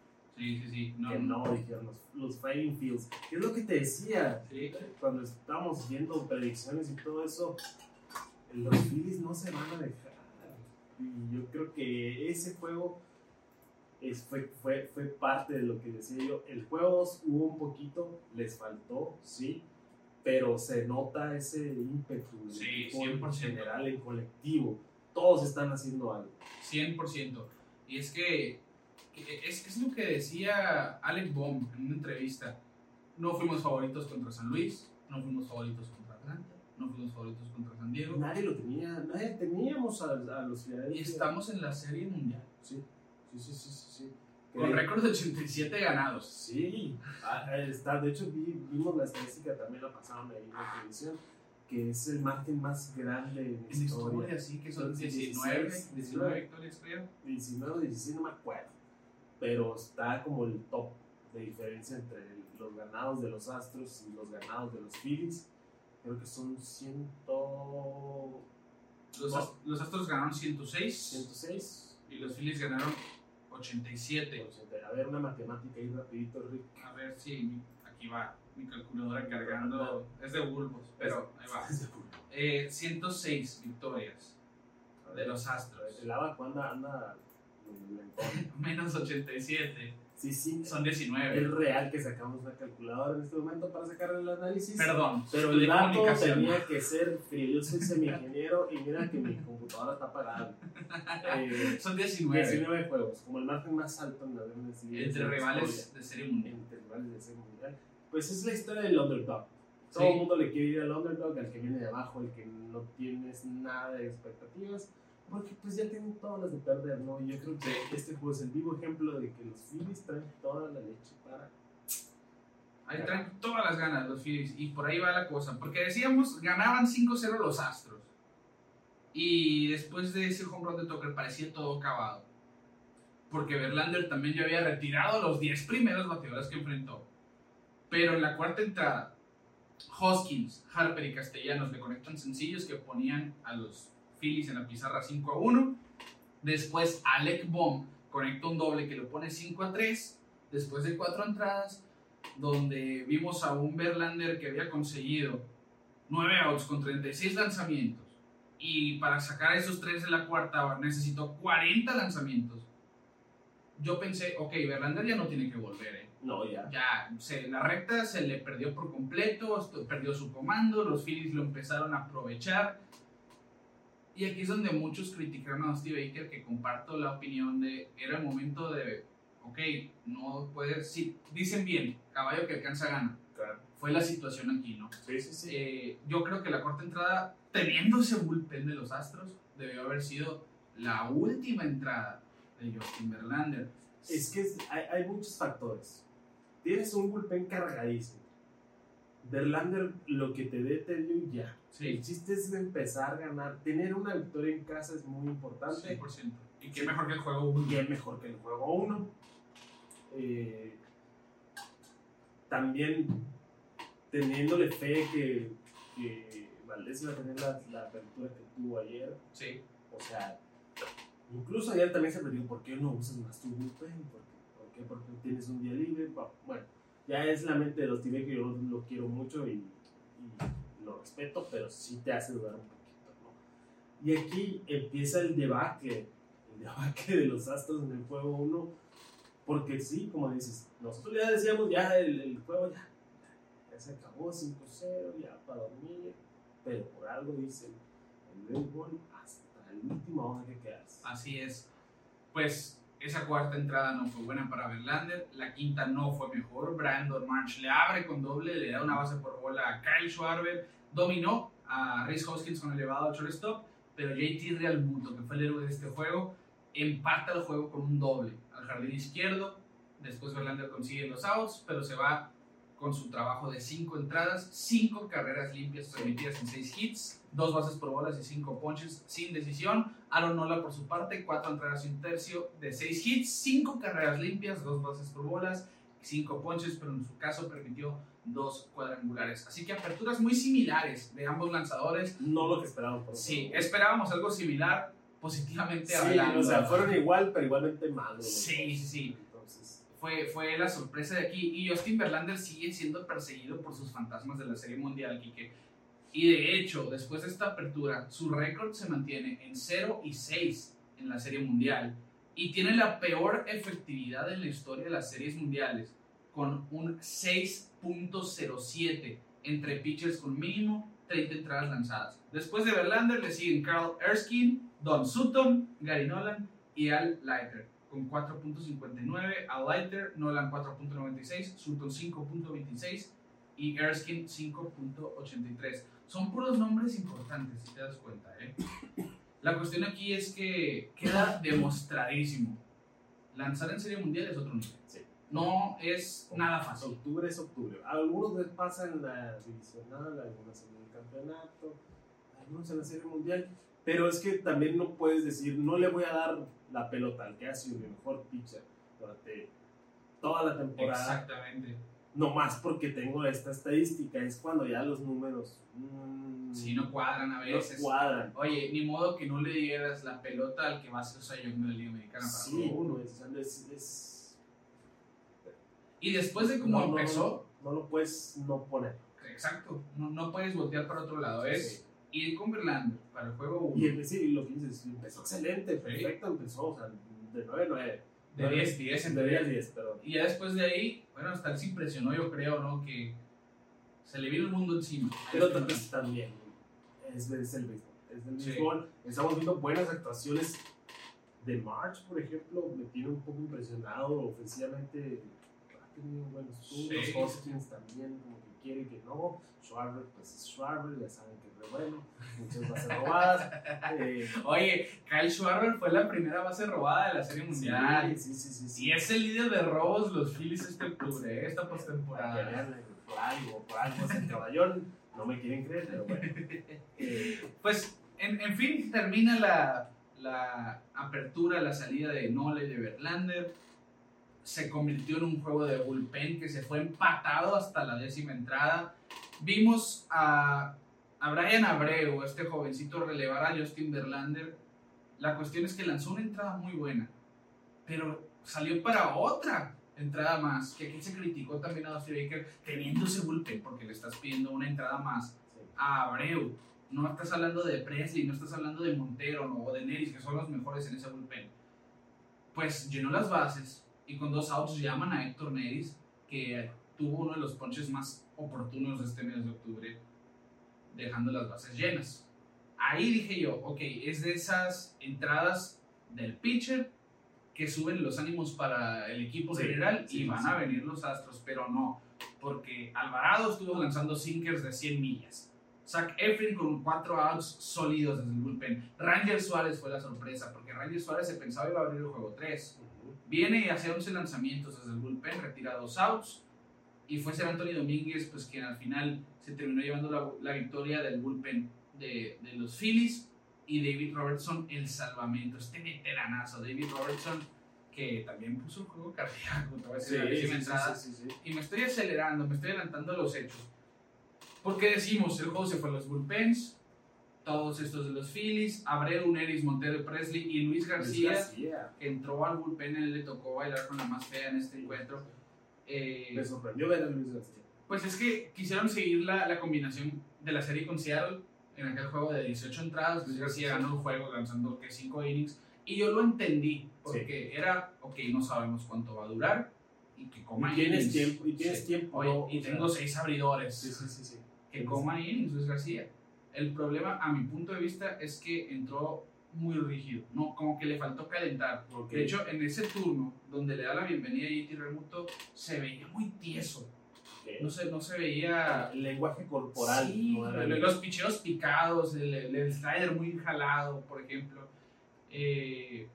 Sí, sí, sí. No, que no, dijeron los, los Fighting Fields. ¿Qué es lo que te decía? Sí. cuando estábamos viendo predicciones y todo eso, los Phillies no se van a dejar. Y yo creo que ese juego es, fue, fue, fue parte de lo que decía yo. El juego 2 hubo un poquito, les faltó, sí, pero se nota ese ímpetu Sí, en 100%. general, en colectivo. Todos están haciendo algo. 100%. Y es que, es, es lo que decía Alex Baum en una entrevista. No fuimos favoritos contra San Luis, no fuimos favoritos contra Atlanta, no fuimos favoritos contra San Diego. Nadie lo tenía, nadie teníamos a, a los Y Philadelphia. estamos en la Serie Mundial. Sí, sí, sí, sí, sí. sí. Con Que- récord de 87 ganados. Sí, ah, está, de hecho vi- vimos la estadística, también la pasaron ahí en la televisión, que es el margen más grande en En historia. historia, sí, que son Son 19, 16, 19 victorias, creo. 19 o 16, no me acuerdo, pero está como el top de diferencia entre los ganados de los Astros y los ganados de los Phillies. Creo que son 100, Los, No. Los Astros ganaron 106 106. y los Phillies ganaron 87. A ver, una matemática ahí rapidito, Rick. A ver si mi- aquí va mi calculadora cargando. Es de bulbos, pero ahí va. <laughs> Eh, 106 victorias de los Astros. El abaco anda, anda <laughs> Menos 87. Sí, sí. Son 19. Es real que sacamos una calculadora en este momento para sacar el análisis. Perdón. Pero el dato tenía que ser frío. Yo soy semi-ingeniero y mira que mi computadora está apagada. Eh, Son 19. 19 juegos, como el margen más alto en la. Entre rivales de serie mundial. Entre rivales de serie mundial. Pues es la historia del underdog. Todo el mundo le quiere ir al underdog, al que viene de abajo, el que no tienes nada de expectativas porque pues ya tienen todas las de perder, ¿no? Y yo creo que este juego es el vivo ejemplo de que los Phillies traen toda la leche para... Ahí traen todas las ganas los Phillies y por ahí va la cosa, porque decíamos, ganaban 5-0 los Astros y después de ese home run de Tucker parecía todo acabado. Porque Verlander también ya había retirado los 10 primeros bateadores que enfrentó. Pero en la cuarta entrada, Hoskins, Harper y Castellanos le conectan sencillos que ponían a los Phillies en la pizarra 5 a 1. Después Alec Baum conecta un doble que lo pone 5 a 3. Después de cuatro entradas, donde vimos a un Verlander que había conseguido 9 outs con 36 lanzamientos. Y para sacar esos 3 de la cuarta necesitó 40 lanzamientos. Yo pensé, ok, Verlander ya no tiene que volver. ¿eh? No, ya. Ya, se, la recta se le perdió por completo, perdió su comando, los Phillies lo empezaron a aprovechar y aquí es donde muchos criticaron a Steve Baker, que comparto la opinión de era el momento de, ok, no puede, sí, dicen bien, caballo que alcanza gana. Fue la situación aquí, ¿no? Sí, sí, sí. Eh, yo creo que la corta entrada, teniendo ese bullpen de los Astros, debió haber sido la última entrada de Justin Verlander. Es que hay, hay muchos factores. Tienes un bullpen cargadísimo. Verlander lo que te dé te dio ya. Sí. El chiste es empezar a ganar. Tener una victoria en casa es muy importante. 100%. Y qué mejor que el juego 1. Y qué mejor que el juego 1. Eh, también teniéndole fe que, que Valdés iba a tener la, la, apertura que tuvo ayer. Sí. O sea, incluso ayer también se me dijo, ¿por qué no usas más tu bullpen? ¿Por qué? Porque tienes un día libre. Bueno, ya es la mente de los que yo lo, quiero mucho y, lo respeto, pero sí te hace dudar un poquito, ¿no? Y aquí empieza el debacle, el debacle de los Astros en el juego 1, porque sí, como dices, nosotros ya decíamos, ya el, juego ya, se acabó 5-0, ya para dormir, pero por algo dicen, el béisbol hasta el último hoja que quedas. Así es. Pues esa cuarta entrada no fue buena para Verlander, la quinta no fue mejor, Brandon March le abre con doble, le da una base por bola a Kyle Schwarber, dominó a Rhys Hoskins con elevado al shortstop, pero JT Realmuto, que fue el héroe de este juego, empata el juego con un doble al jardín izquierdo, después Verlander consigue los outs, pero se va con su trabajo de 5 entradas, 5 carreras limpias permitidas en 6 hits, 2 bases por bolas y 5 ponches sin decisión. Aaron Nola por su parte, 4 entradas y un tercio de 6 hits, 5 carreras limpias, 2 bases por bolas y 5 ponches, pero en su caso permitió 2 cuadrangulares. Así que aperturas muy similares de ambos lanzadores. No lo que esperábamos. Por sí, esperábamos algo similar, positivamente sí, hablando. o sea, fueron igual, pero igualmente malos. Sí, sí, sí fue, fue la sorpresa de aquí. Y Justin Verlander sigue siendo perseguido por sus fantasmas de la Serie Mundial, Kike. Y de hecho, después de esta apertura, su récord se mantiene en 0 y 6 en la Serie Mundial. Y tiene la peor efectividad en la historia de las series mundiales, con un 6.07 entre pitchers con mínimo 30 entradas lanzadas. Después de Verlander le siguen Carl Erskine, Don Sutton, Gary Nolan y Al Leiter con 4.59, a Lighter, Nolan 4.96, Sutton 5.26 y Erskine 5.83. Son puros nombres importantes, si te das cuenta. ¿eh? La cuestión aquí es que queda demostradísimo. Lanzar en Serie Mundial es otro nivel. Sí. No es nada fácil. Octubre es octubre. Algunos les pasan la divisional, algunos en el campeonato, algunos en la Serie Mundial. Pero es que también no puedes decir, no le voy a dar la pelota al que ha sido mi mejor pitcher durante toda la temporada. Exactamente. No más porque tengo esta estadística, es cuando ya los números. Mmm, sí, no cuadran a veces. No cuadran. Oye, ni modo que no le dieras la pelota al que va a ser Sayón de la Liga Americana para Sí, uno es, es, es, Y después de cómo no, empezó. No, no, lo puedes no poner. Exacto, no, no puedes voltear para otro lado. Es. Sí ir con Verlander para el juego 1. Y sí, lo que dices, empezó excelente, perfecto, empezó, o sea, de 9, 9. De 10, 10 en De 10, teoría. 10, perdón. Y ya después de ahí, bueno, hasta él se impresionó, yo creo, ¿no? Que se le vino el mundo encima. Pero también es, es el béisbol. Es Sí. béisbol. Estamos viendo buenas actuaciones de March, por ejemplo. Me tiene un poco impresionado ofensivamente. Ha tenido buenos turnos. Sí. Hoskins también, como que quiere que no. Schwarber, pues es Schwarber, ya saben que es re bueno. Muchas bases robadas. Eh, Oye, Kyle Schwarber fue la primera base robada de la Serie Mundial. Sí, sí, sí. sí, Y es el líder de robos los Phillies este octubre, esta postemporada. por algo, por algo es el caballón. No me quieren creer, pero bueno. Eh, <laughs> Pues, en, en fin, termina la, la apertura, la salida de Nole de Verlander. Se convirtió en un juego de bullpen que se fue empatado hasta la décima entrada. Vimos a, a Brian Abreu, este jovencito, relevar a Justin Verlander. La cuestión es que lanzó una entrada muy buena, pero salió para otra entrada más. Que aquí se criticó también a Dusty Baker teniendo ese bullpen porque le estás pidiendo una entrada más a Abreu. No estás hablando de Presley, no estás hablando de Montero no, o de Neris, que son los mejores en ese bullpen. Pues llenó las bases y con dos outs llaman a Héctor Neris, que tuvo uno de los ponches más oportunos de este mes de octubre, dejando las bases llenas. Ahí dije yo, ok, es de esas entradas del pitcher que suben los ánimos para el equipo Sí, general sí, y van sí. a venir los astros, pero no, porque Alvarado estuvo lanzando sinkers de 100 millas. Zach Efrin con cuatro outs sólidos desde el bullpen. Ranger Suárez fue la sorpresa, porque Ranger Suárez se pensaba iba a abrir el juego 3. Ujú. Viene y hace 11 lanzamientos desde el bullpen, retira dos outs. Y fue ser Anthony Domínguez, pues quien al final se terminó llevando la, la victoria del bullpen de, de los Phillies. Y David Robertson, el salvamento. Este veteranazo, David Robertson, que también puso el juego cardíaco. sí, sí, sí. Y me estoy acelerando, me estoy adelantando a los hechos. Porque decimos, el juego se fue a los bullpens, todos estos de los Phillies, Abreu, Neris, Montero, Presley y Luis García, Luis García. que entró al bullpen, él le tocó bailar con la más fea en este encuentro. Eh, Me sorprendió ver a Luis García. Pues es que quisieron seguir la, la combinación de la serie con Seattle en aquel juego de 18 entradas. Luis García ganó el juego lanzando que 5 innings. Y yo lo entendí, porque era, ok, no sabemos cuánto va a durar y que coma Y tienes innings. tiempo, y tienes Sí. tiempo. Oye, ¿no? y tengo 6 abridores Sí, sí, sí, sí. que coma innings, Luis García. El problema, a mi punto de vista, es que entró muy rígido, no, como que le faltó calentar. Ok. De hecho, en ese turno, donde le da la bienvenida a JT Remuto, se veía muy tieso. No se, no se veía. El lenguaje corporal. Sí, no era lo- el- los picheos picados, el, el- slider muy jalado, por ejemplo. Eh,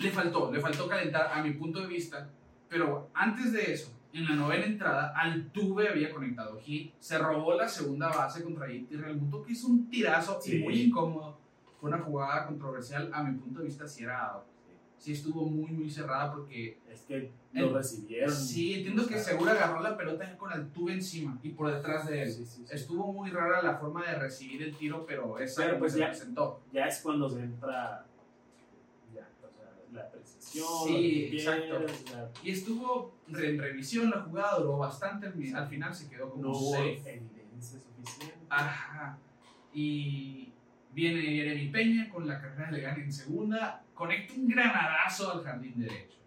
le faltó, le faltó calentar, a mi punto de vista. Pero antes de eso, en la novena entrada, Altuve había conectado hit, se robó la segunda base contra JT Realmuto, que hizo un tirazo y muy incómodo. Fue una jugada controversial, a mi punto de vista, sí era out. Sí estuvo muy, muy cerrada porque Es que lo El- recibieron. sí, entiendo que seguro agarró la pelota con Altuve encima y por detrás de él. Sí, sí, sí. Estuvo muy rara la forma de recibir el tiro, pero esa Pero pues se ya- presentó. Ya es cuando se entra. Ya, o sea, la apreciación. Sí, exacto. Y estuvo en revisión, la jugada duró bastante, al final se quedó como no hubo safe. evidencia suficiente. Ajá. Y viene Jeremy Peña con la carrera de gana en segunda, conecta un granadazo al jardín derecho,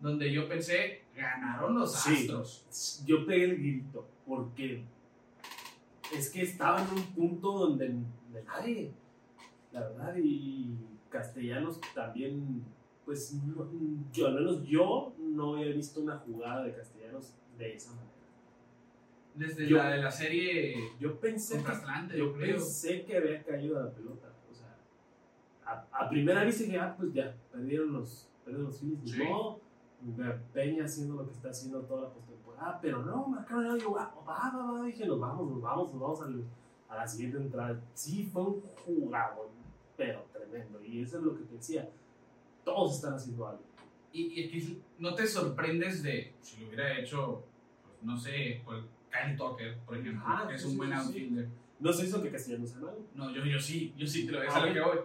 donde yo pensé, ganaron los Sí. Astros. Yo pegué el grito porque es que estaba en un punto donde de nadie, la verdad, y Castellanos también, pues no- yo al menos yo no había visto una jugada de Castellanos de esa manera. Desde Yo- la de la serie Yo pensé que, yo creo. pensé que había caído la pelota, a, a primera vista dije, ah, pues ya, perdieron los, perdieron los Phillies, Sí. modo. Peña haciendo lo que está haciendo toda la postemporada, pero no, marcaron algo, va, va, va, va, dije, nos vamos, nos vamos, nos vamos al- a la siguiente entrada. Sí, fue un jugador, pero tremendo, y eso es lo que te decía, todos están haciendo algo. Y, y aquí no te sorprendes de si lo hubiera hecho, pues, no sé, por Kyle Tucker, por ejemplo, Ah, que es sí, un buen sí, outfielder. No se hizo que Castellanos malo. No, yo, yo sí, yo sí te lo voy a Ah, a lo que voy.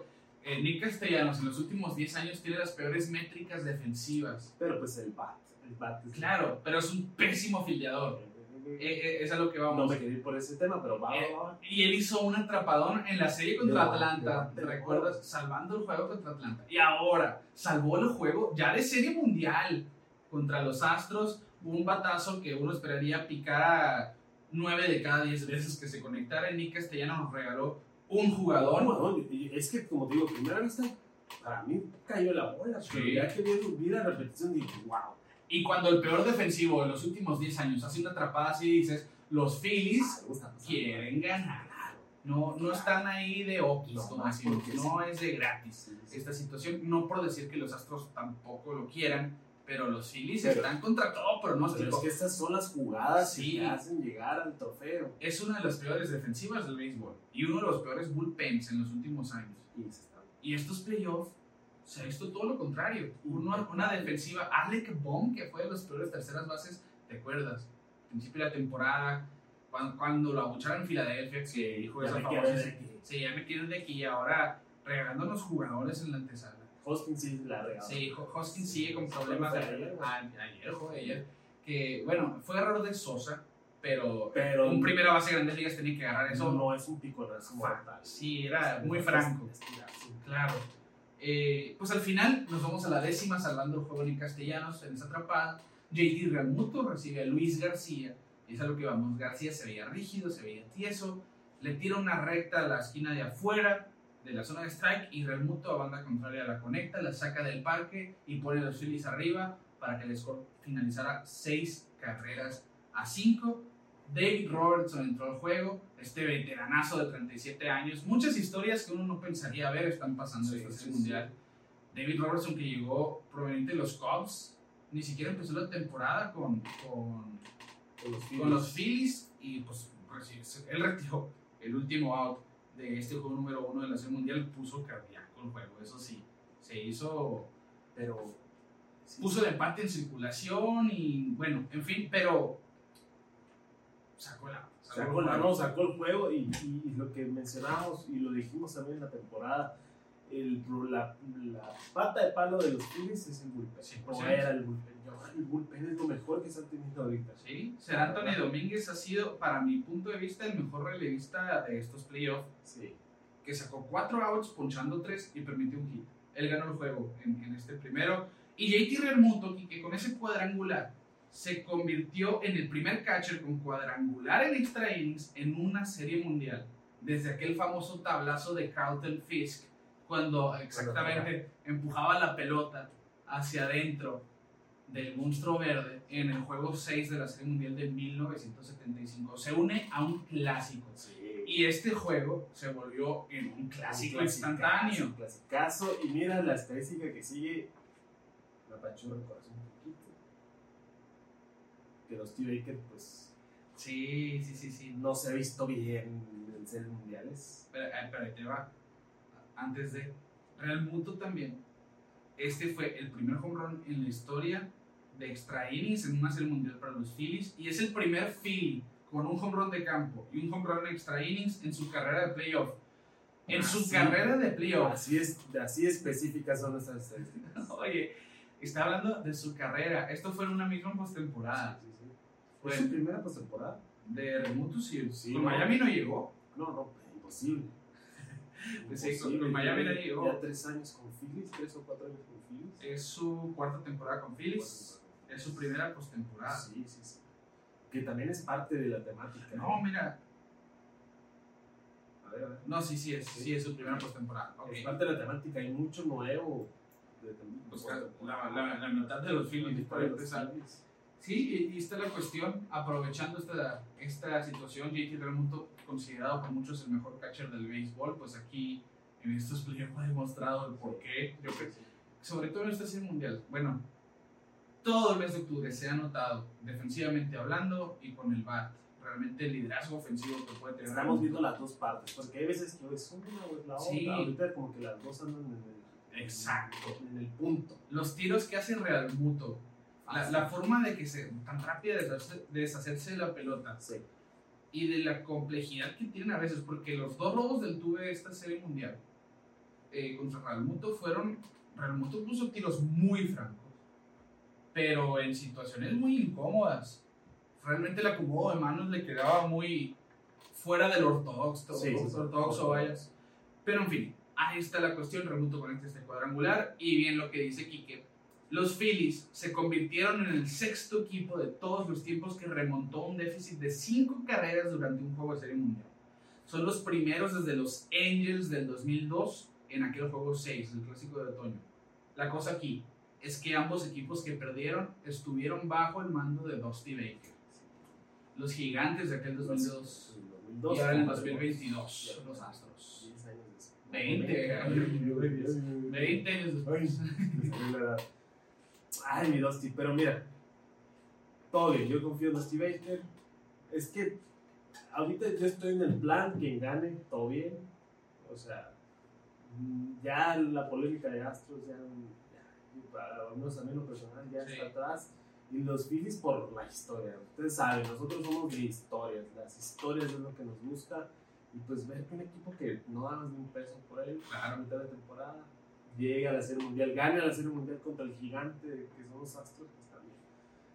Eh, Nick Castellanos en los últimos 10 años tiene las peores métricas defensivas. Pero pues el bat, el bat es Claro, pero es un pésimo fildeador. Eh, eh, es a lo que vamos. No me quería ir por ese tema, pero va, Eh, va. Y él hizo un atrapadón en la serie contra Atlanta, ¿te recuerdas? Salvando el juego contra Atlanta. Y ahora, salvó el juego ya de serie mundial contra los Astros. Un batazo que uno esperaría picar a 9 de cada 10 veces que se conectara. Nick Castellano nos regaló un jugador. No, es que, como te digo, primera vista, para mí cayó la bola. Pero Sí. ya que vi, la repetición, dije, wow. Y cuando el peor defensivo de los últimos 10 años hace una atrapada así, dices, los Phillies pasando. quieren ganar. No, no están ahí de okis, No, como decimos. No es de gratis. Esta situación. No por decir que los Astros tampoco lo quieran, pero los Phillies Pero- están contra todo pronóstico. Pero es que estas son las jugadas Sí. que te hacen llegar al trofeo. Es una de las peores defensivas del béisbol y uno de los peores bullpens en los últimos años. Y estos playoffs se ha visto todo lo contrario. Uno- una defensiva, Alec Baum, que fue de las peores terceras bases, ¿te acuerdas? Al principio de la temporada, cuando, cuando lo abucharon en Filadelfia, que dijo esa famosa. Sí, ya me quieren de aquí y ahora regalándonos jugadores en la antesala. Hoskins sí la regaló. Sí, Ho- Hoskins sigue con problemas de ayer, ayer, fue ayer, que bueno, fue error de Sosa, pero, Pero- un primera base de grandes ligas tenía que agarrar eso. No es un piconazo mortal. Sí, era muy franco, claro. Eh, pues al final nos vamos a la décima salvando el juego en castellanos en esa atrapada. JT Realmuto recibe a Luis García. Y es a lo que vamos. García se veía rígido, se veía tieso. Le tira una recta a la esquina de afuera de la zona de strike y Realmuto a banda contraria la conecta, la saca del parque y pone los Phillies arriba para que el score finalizara seis carreras a cinco. David Robertson entró al juego, este veteranazo de 37 años. Muchas historias que uno no pensaría ver están pasando en Sí, esta sí, serie sí. mundial. David Robertson que llegó proveniente de los Cubs, ni siquiera empezó la temporada con, con, Con los Phillies y pues él retiró el último out de este juego número uno de la serie mundial, puso cardíaco el juego, eso sí, se hizo Pero. puso el empate en circulación y bueno, en fin, pero sacó la Sacó, la, no, sacó el juego y- y lo que mencionamos y lo dijimos también en la temporada, el, la, la pata de palo de los Phillies es el bullpen. 100%. O era el bullpen. El bullpen es lo mejor que están teniendo ahorita. Sí, Ser Anthony Domínguez ha sido, para mi punto de vista, el mejor relevista de estos playoffs, Sí. que sacó cuatro outs, ponchando tres y permitió un hit. Él ganó el juego en, en este primero. Y JT Realmuto, que con ese cuadrangular se convirtió en el primer catcher con cuadrangular en extra innings en una serie mundial. Desde aquel famoso tablazo de Carlton Fisk, cuando exactamente empujaba la pelota hacia adentro del monstruo verde en el juego 6 de la serie mundial de 1975. Se une a un clásico. Sí. Y este juego se volvió en un clásico Un instantáneo. Un clasicazo. Y mira la estadística que sigue. Me apachurra el corazón un poquito. Que los T-Baker, pues, Sí, sí, sí, sí. no se ha visto bien en series mundiales. Pero, eh, pero ahí te va. Antes de Real Muto también. Este fue el primer home run en la historia de extra innings en una serie mundial para los Phillies. Y es el primer Philly con un home run de campo y un home run extra innings en su carrera de playoff. En su Así- carrera de playoff. Así, es, así específicas son estas estadísticas. <laughs> Oye, está hablando de su carrera. Esto fue en una misma postemporada. Sí, sí, sí. Fue ¿Fue su primera postemporada? de Remuto, sí. Sí, con no. Miami no llegó. No, no, imposible. Pues sí, con- Miami no llegó. Ya tres años con Phillies, tres o cuatro años con Phillies. Es su cuarta temporada con Phillies. Es su primera postemporada. Sí, sí, sí. Que también es parte de la temática. No, mira. A ver, a ver. No, sí, sí es, sí es su primera postemporada. Ok. Es parte de la temática, hay mucho nuevo. De, Pues, la, la, la mitad de los Phillies para empezar. Sí, y, y esta es la cuestión. Aprovechando esta, esta situación, JT Realmuto, considerado por muchos el mejor catcher del béisbol, pues aquí en estos playoffs ha demostrado el porqué. Yo creo sobre todo en esta serie mundial. Bueno, todo el mes de octubre se ha notado, defensivamente hablando y con el bat. Realmente el liderazgo ofensivo que puede tener. Estamos viendo las dos partes, porque hay veces que es una o es la otra. Sí. Ahorita como que las dos andan en el, Exacto. en el punto. Los tiros que hace Real Muto, la, la forma de que se tan rápida de deshacerse, de la pelota Sí. Y de la complejidad que tienen a veces, porque los dos robos del tuve de esta serie mundial eh, contra Real Muto fueron. Real Muto puso tiros muy francos, pero en situaciones muy incómodas. realmente el acomodo de manos le quedaba muy fuera del ortodoxo, Sí, sí, sí. ortodoxo vaya. Pero en fin, ahí está la cuestión, remonto con este cuadrangular y bien lo que dice Quique. Los Phillies se convirtieron en el sexto equipo de todos los tiempos que remontó un déficit de cinco carreras durante un juego de serie mundial. Son los primeros desde los Angels del 2002 en aquel juego 6, el clásico de otoño. La cosa aquí es que ambos equipos que perdieron estuvieron bajo el mando de Dusty Baker. Los gigantes de aquel 2002 y ahora en el 2022 los Astros. 10 años después. 20 años. 20 años después. <laughs> Ay, mi Dusty, pero mira, todo bien, yo confío en Dusty Baker. Es que ahorita yo estoy en el plan, quien gane, todo bien. O sea, mm, ya la polémica de Astros, ya, ya para menos a mí lo personal, ya Sí. está atrás. Y los Phillies por la historia. Ustedes saben, nosotros somos de historias. Las historias es lo que nos gusta. Y pues ver que un equipo que no damos ni un peso por él a mitad de temporada llega a la Serie Mundial, gane a la Serie Mundial contra el gigante que son los Astros, pues también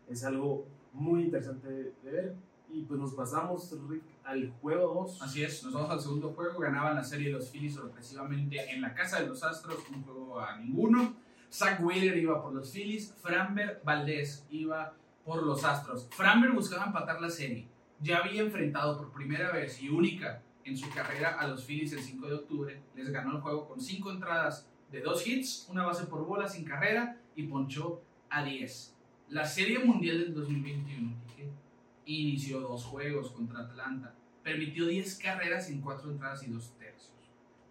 es algo muy interesante de ver. Y pues nos pasamos, Rick, al juego 2. Así es, nos vamos al segundo juego. Ganaban la serie los Phillies sorpresivamente en la casa de los Astros, un juego a ninguno. Zach Wheeler iba por los Phillies, Framber Valdez iba por los Astros. Framber buscaba empatar la serie. Ya había enfrentado por primera vez y única en su carrera a los Phillies el 5 de octubre. Les ganó el juego con 5 entradas de 2 hits, una base por bola sin carrera y ponchó a 10. La Serie Mundial del 2021 Quique, inició dos juegos contra Atlanta permitió 10 carreras en 4 entradas y 2 tercios.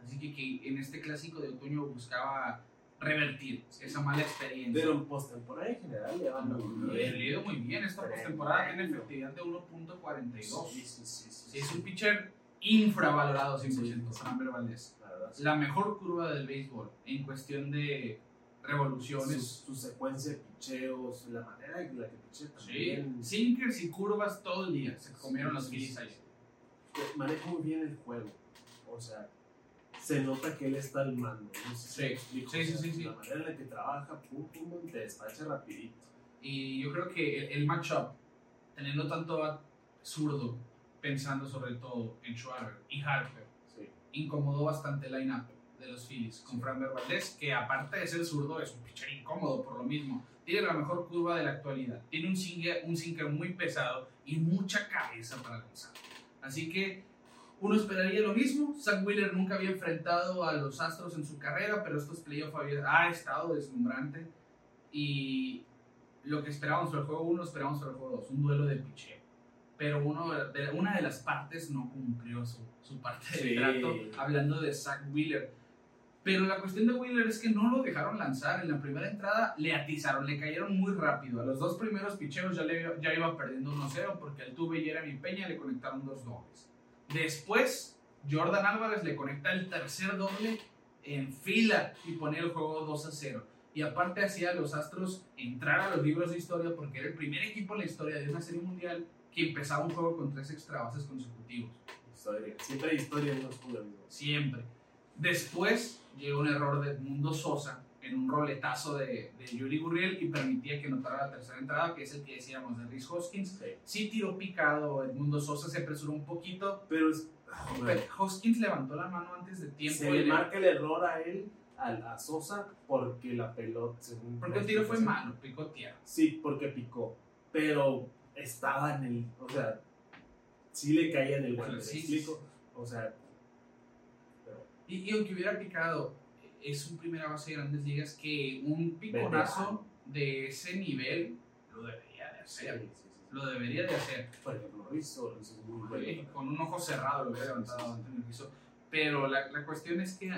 Así que, que en este clásico de otoño buscaba revertir esa mala experiencia. Pero en postemporada en general le van muy ido muy bien. Esta postemporada tiene efectividad de 1.42. Sí, sí, sí, sí, Sí, es un pitcher infravalorado 100%, Framber Valdez. La verdad, sí. La mejor curva del béisbol en cuestión de su, revoluciones. su secuencia de picheos, la manera en la que pichea Sí, también. sinkers y curvas todo el día. Se comieron los Sí, Phillies sí, ahí. sí. Maneja muy bien el juego. O sea, se nota que él está al mando. No sé si Sí, explico. sí, sí, sí, sí. La manera en la que trabaja, pum, pum, te despacha rapidito. Y yo creo que el, el matchup, teniendo tanto zurdo, pensando sobre todo en Schwarber y Harper, Sí. Incomodó bastante el line-up de los Phillies con Framber Valdez, que aparte de ser zurdo, es un pitcher incómodo por lo mismo. Tiene la mejor curva de la actualidad. Tiene un sinker, un sinker muy pesado y mucha cabeza para lanzar. Así que uno esperaría lo mismo. Zach Wheeler nunca había enfrentado a los Astros en su carrera, pero estos playoffs ha estado deslumbrante. Y lo que esperábamos para el juego 1, esperábamos para el juego 2, un duelo de picheo. Pero uno de, una de las partes no cumplió su, su parte del Sí. trato, hablando de Zach Wheeler. Pero la cuestión de Wheeler es que no lo dejaron lanzar. En la primera entrada le atizaron, le cayeron muy rápido. A los dos primeros picheos ya, le, ya iba perdiendo 1-0 porque al Tuve y Jeremy Peña le conectaron dos dobles. Después, Jordan Álvarez le conecta el tercer doble en fila y pone el juego 2 a 0. Y aparte hacía a los Astros entrar a los libros de historia porque era el primer equipo en la historia de una serie mundial que empezaba un juego con tres extra bases consecutivos. Historia. Siempre hay historia en los juegos. Siempre. Después llegó un error de Edmundo Sosa en un roletazo de, de Yuri Gurriel y permitía que notara la tercera entrada, que es el que decíamos de Rhys Hoskins. Sí. Sí tiró picado, Edmundo Sosa se apresuró un poquito, Pero es. pero Hoskins levantó la mano antes de tiempo. se le marca el error a él, a, a Sosa, porque la pelota. según porque el tiro fue malo, picó tierra. Sí, porque picó. Pero estaba en el. O sea, sí le caía en el guante. ¿me Sí, sí, explico? O sea. Pero, Y, y aunque hubiera picado, es un primera base de grandes ligas que un piconazo de ese nivel lo debería de sí, hacer. sí, sí, sí. Lo debería de hacer. Por ejemplo, Rizzo, Rizzo es muy Eh, bueno. con un ojo cerrado lo hubiera levantado Anthony Rizzo. Pero la, la cuestión es que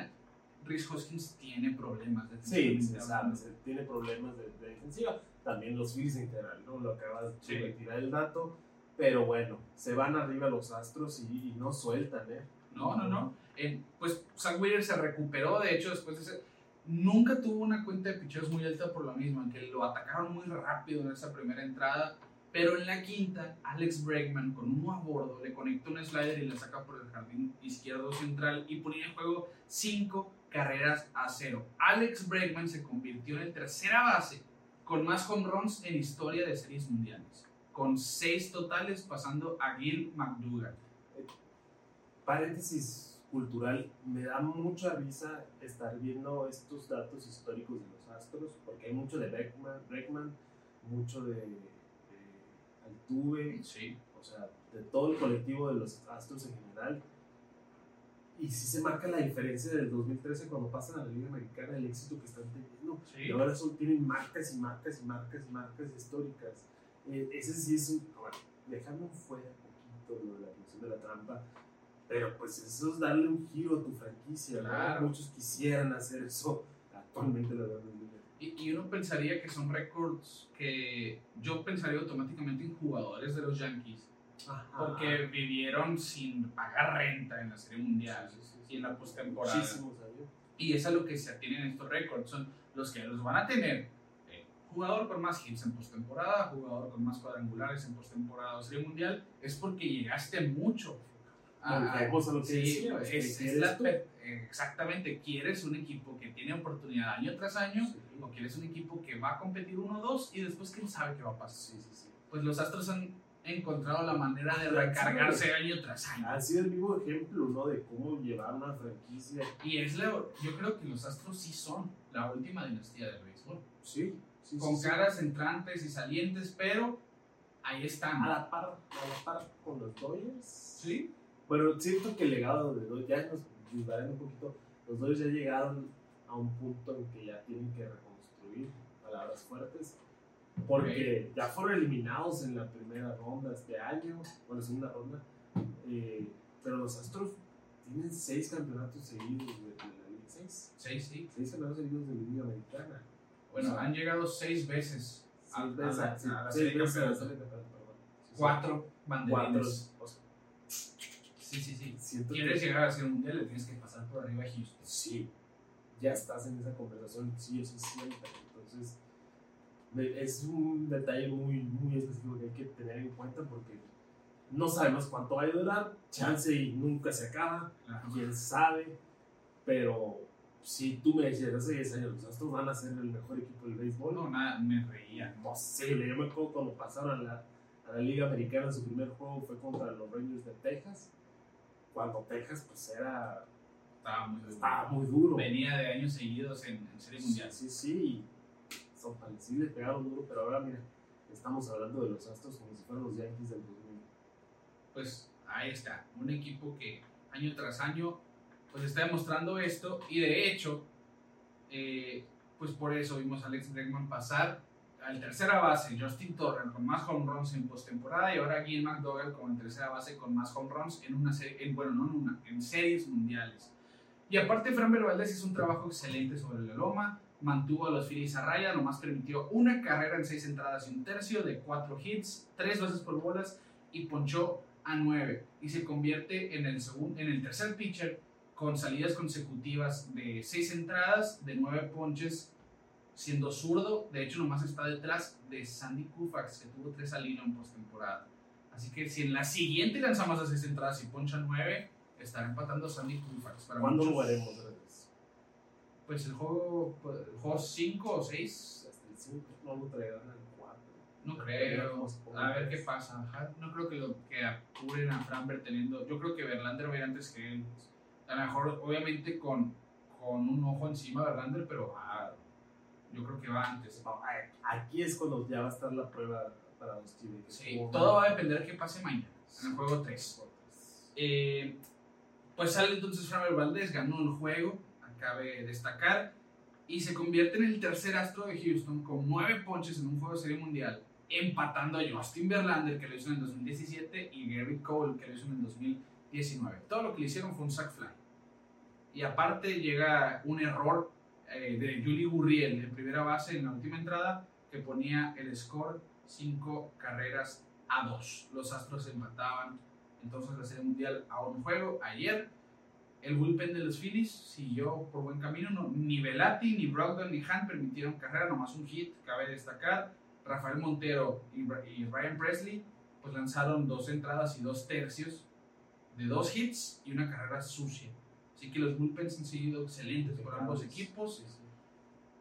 Rhys Hoskins tiene problemas. Sí, sabe, hablando. se- tiene problemas de, de defensiva. También los Phillies en general, ¿no? Lo acabas Sí. de tirar el dato. Pero bueno, se van arriba los Astros y, y no sueltan, ¿eh? No, no, no. Eh, pues Zach Wheeler se recuperó, de hecho, después de ese... Nunca tuvo una cuenta de picheos muy alta por lo mismo, en que lo atacaron muy rápido en esa primera entrada. Pero en la quinta, Alex Bregman con uno a bordo le conecta un slider y le saca por el jardín izquierdo central y ponía en juego cinco carreras a cero. Alex Bregman se convirtió en el tercera base con más home runs en historia de series mundiales. con seis totales, pasando a Gil McDougall. Paréntesis cultural, me da mucha risa estar viendo estos datos históricos de los Astros, porque hay mucho de Beckman, Breckman, mucho de, de Altuve, Sí. o sea, de todo el colectivo de los Astros en general. Y sí se marca la diferencia del 2013 cuando pasan a la Liga Americana, el éxito que están teniendo. Sí. Y ahora son, tienen marcas y marcas y marcas y marcas históricas. Eh, ese sí es un. Bueno, dejando fuera un poquito lo de la función de la trampa, pero pues eso es darle un giro a tu franquicia. ¿no? Claro. Muchos quisieran hacer eso actualmente, la verdad. Y, y uno pensaría que son récords que yo pensaría automáticamente en jugadores de los Yankees, porque vivieron sin pagar renta en la Serie Mundial y en la postemporada. Y es a lo que se atienen estos récords, son los que los van a tener. eh, jugador con más hits en postemporada, jugador con más cuadrangulares en postemporada o Serie Mundial, es porque llegaste mucho. Volvemos a lo que sí, decíamos, es- ¿qué es la exactamente, quieres un equipo que tiene oportunidad año tras año, Sí. o quieres un equipo que va a competir uno o dos y después quién sabe qué va a pasar. Sí, sí, sí. Pues los Astros han encontrado la manera de recargarse año tras año. Ha sido el mismo ejemplo, ¿no? De cómo llevar una franquicia. Y es la, yo creo que los Astros sí son la última dinastía del béisbol. Sí, sí, Con sí, sí. caras entrantes y salientes, pero ahí están. A la par, a la par con los Dodgers. ¿Sí? Pero siento que el legado de Dodgers, ya nos divagan un poquito, los Dodgers ya llegaron a un punto en que ya tienen que reconstruir palabras fuertes, porque ya fueron eliminados en la primera ronda este año, bueno, segunda ronda, eh, pero los Astros tienen seis campeonatos seguidos de, de la Liga, seis, Sí, sí. seis campeonatos seguidos de la Liga Americana. Bueno, O sea, han llegado seis veces a, la, sí, a la seis serie veces a la campeonato. serie campeonato, perdón. Sí, sí. Cuatro Cuatro. banderines. O sea, Sí, sí, sí. siento que- Quieres llegar a ser mundial, le tienes que pasar por arriba a Houston. sí, ya estás en esa conversación, sí o sí siempre. Entonces, es un detalle muy, muy específico que hay que tener en cuenta porque no sabemos cuánto va a durar, chance y nunca se acaba, Claro. quién sabe, pero si tú me decías hace 10 años, los Astros van a ser el mejor equipo del béisbol, No, nada, me reía. no sé, yo me acuerdo cuando pasaron a la, a la Liga Americana, su primer juego fue contra los Rangers de Texas, cuando Texas pues era, Estaba muy duro. estaba muy duro. Venía de años seguidos en, en Serie Mundial. Sí, sí, sí. Son parecidos, pegaron duro, pero ahora mira, estamos hablando de los Astros como si fueran los Yankees del 2000. Pues ahí está, un equipo que año tras año pues está demostrando esto y de hecho, eh, pues por eso vimos a Alex Bregman pasar al tercera base, Justin Turner con más home runs en postemporada y ahora Gil McDougall como tercera base con más home runs en una serie, en, bueno, no en una, en series mundiales. Y aparte, Framber Valdez hizo un trabajo excelente sobre la loma, mantuvo a los Phillies a raya, nomás permitió una carrera en seis entradas y un tercio de cuatro hits, tres bases por bolas y ponchó a nueve. Y se convierte en el, segun- en el tercer pitcher con salidas consecutivas de seis entradas, de nueve ponches, siendo zurdo. De hecho, nomás está detrás de Sandy Koufax, que tuvo tres alineos en postemporada. Así que si en la siguiente lanza más de seis entradas y poncha nueve, estará empatando Sandy Koufax. Para ¿Cuándo lo muchos, de regreso? Pues el juego, pues, el juego 5 o 6, Hasta el 5 no lo traerán al 4. no creo. A ver qué pasa. Ajá. No creo que lo que apuren a Framber teniendo. Yo creo que Verlander va a ir antes que él. A lo mejor, obviamente, con, con un ojo encima de Verlander, pero ah, yo creo que va antes. Aquí es cuando ya va a estar la prueba para los Tigres. Sí, todo va a depender de qué pase mañana, en el juego 3. Eh, pues sale entonces Framber Valdez, ganó el juego, acabe destacar, y se convierte en el tercer astro de Houston con nueve ponches en un juego de serie mundial, empatando a Justin Verlander, que lo hizo en el 2017, y Gary Cole, que lo hizo en el 2019. Todo lo que le hicieron fue un sack fly. Y aparte llega un error eh, de Julie Gurriel en primera base en la última entrada, que ponía el score 5 carreras a 2. Los Astros empataban entonces la Serie Mundial a un juego. Ayer el bullpen de los Phillies siguió por buen camino. No, ni Velati, ni Brogdon, ni Hunt permitieron carrera, nomás un hit, cabe destacar. Rafael Montero y, y Ryan Presley pues lanzaron dos entradas y dos tercios de dos hits y una carrera sucia. Así que los bullpens han sido excelentes por ambos equipos.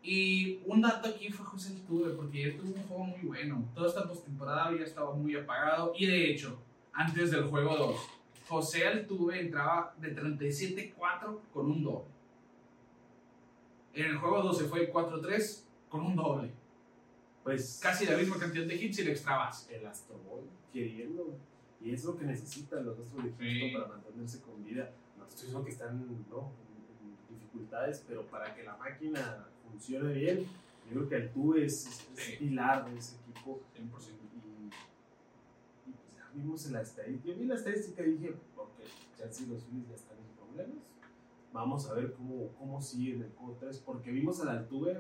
Y un dato aquí fue José Altuve, porque él tuvo un juego muy bueno. Toda esta postemporada había estado muy apagado. Y de hecho, antes del juego 2, José Altuve entraba de 37-4 con un doble. En el juego 2 se fue 4-3 con un doble. Pues Casi la misma cantidad de hits y el extra base. el Astro Boy queriendo. Y es lo que necesitan los Astros de Sí. para mantenerse con vida. No estoy diciendo que están ¿no? en, dificultades, pero para que la máquina funcione bien, yo creo que Altuve es, es, es pilar de ese equipo. 100%. Y, y vimos en la estadística. Yo vi la estadística y dije, ok, ya si los Phillies ya están en problemas. Vamos a ver cómo, cómo sigue en el juego 3, porque vimos al Altuve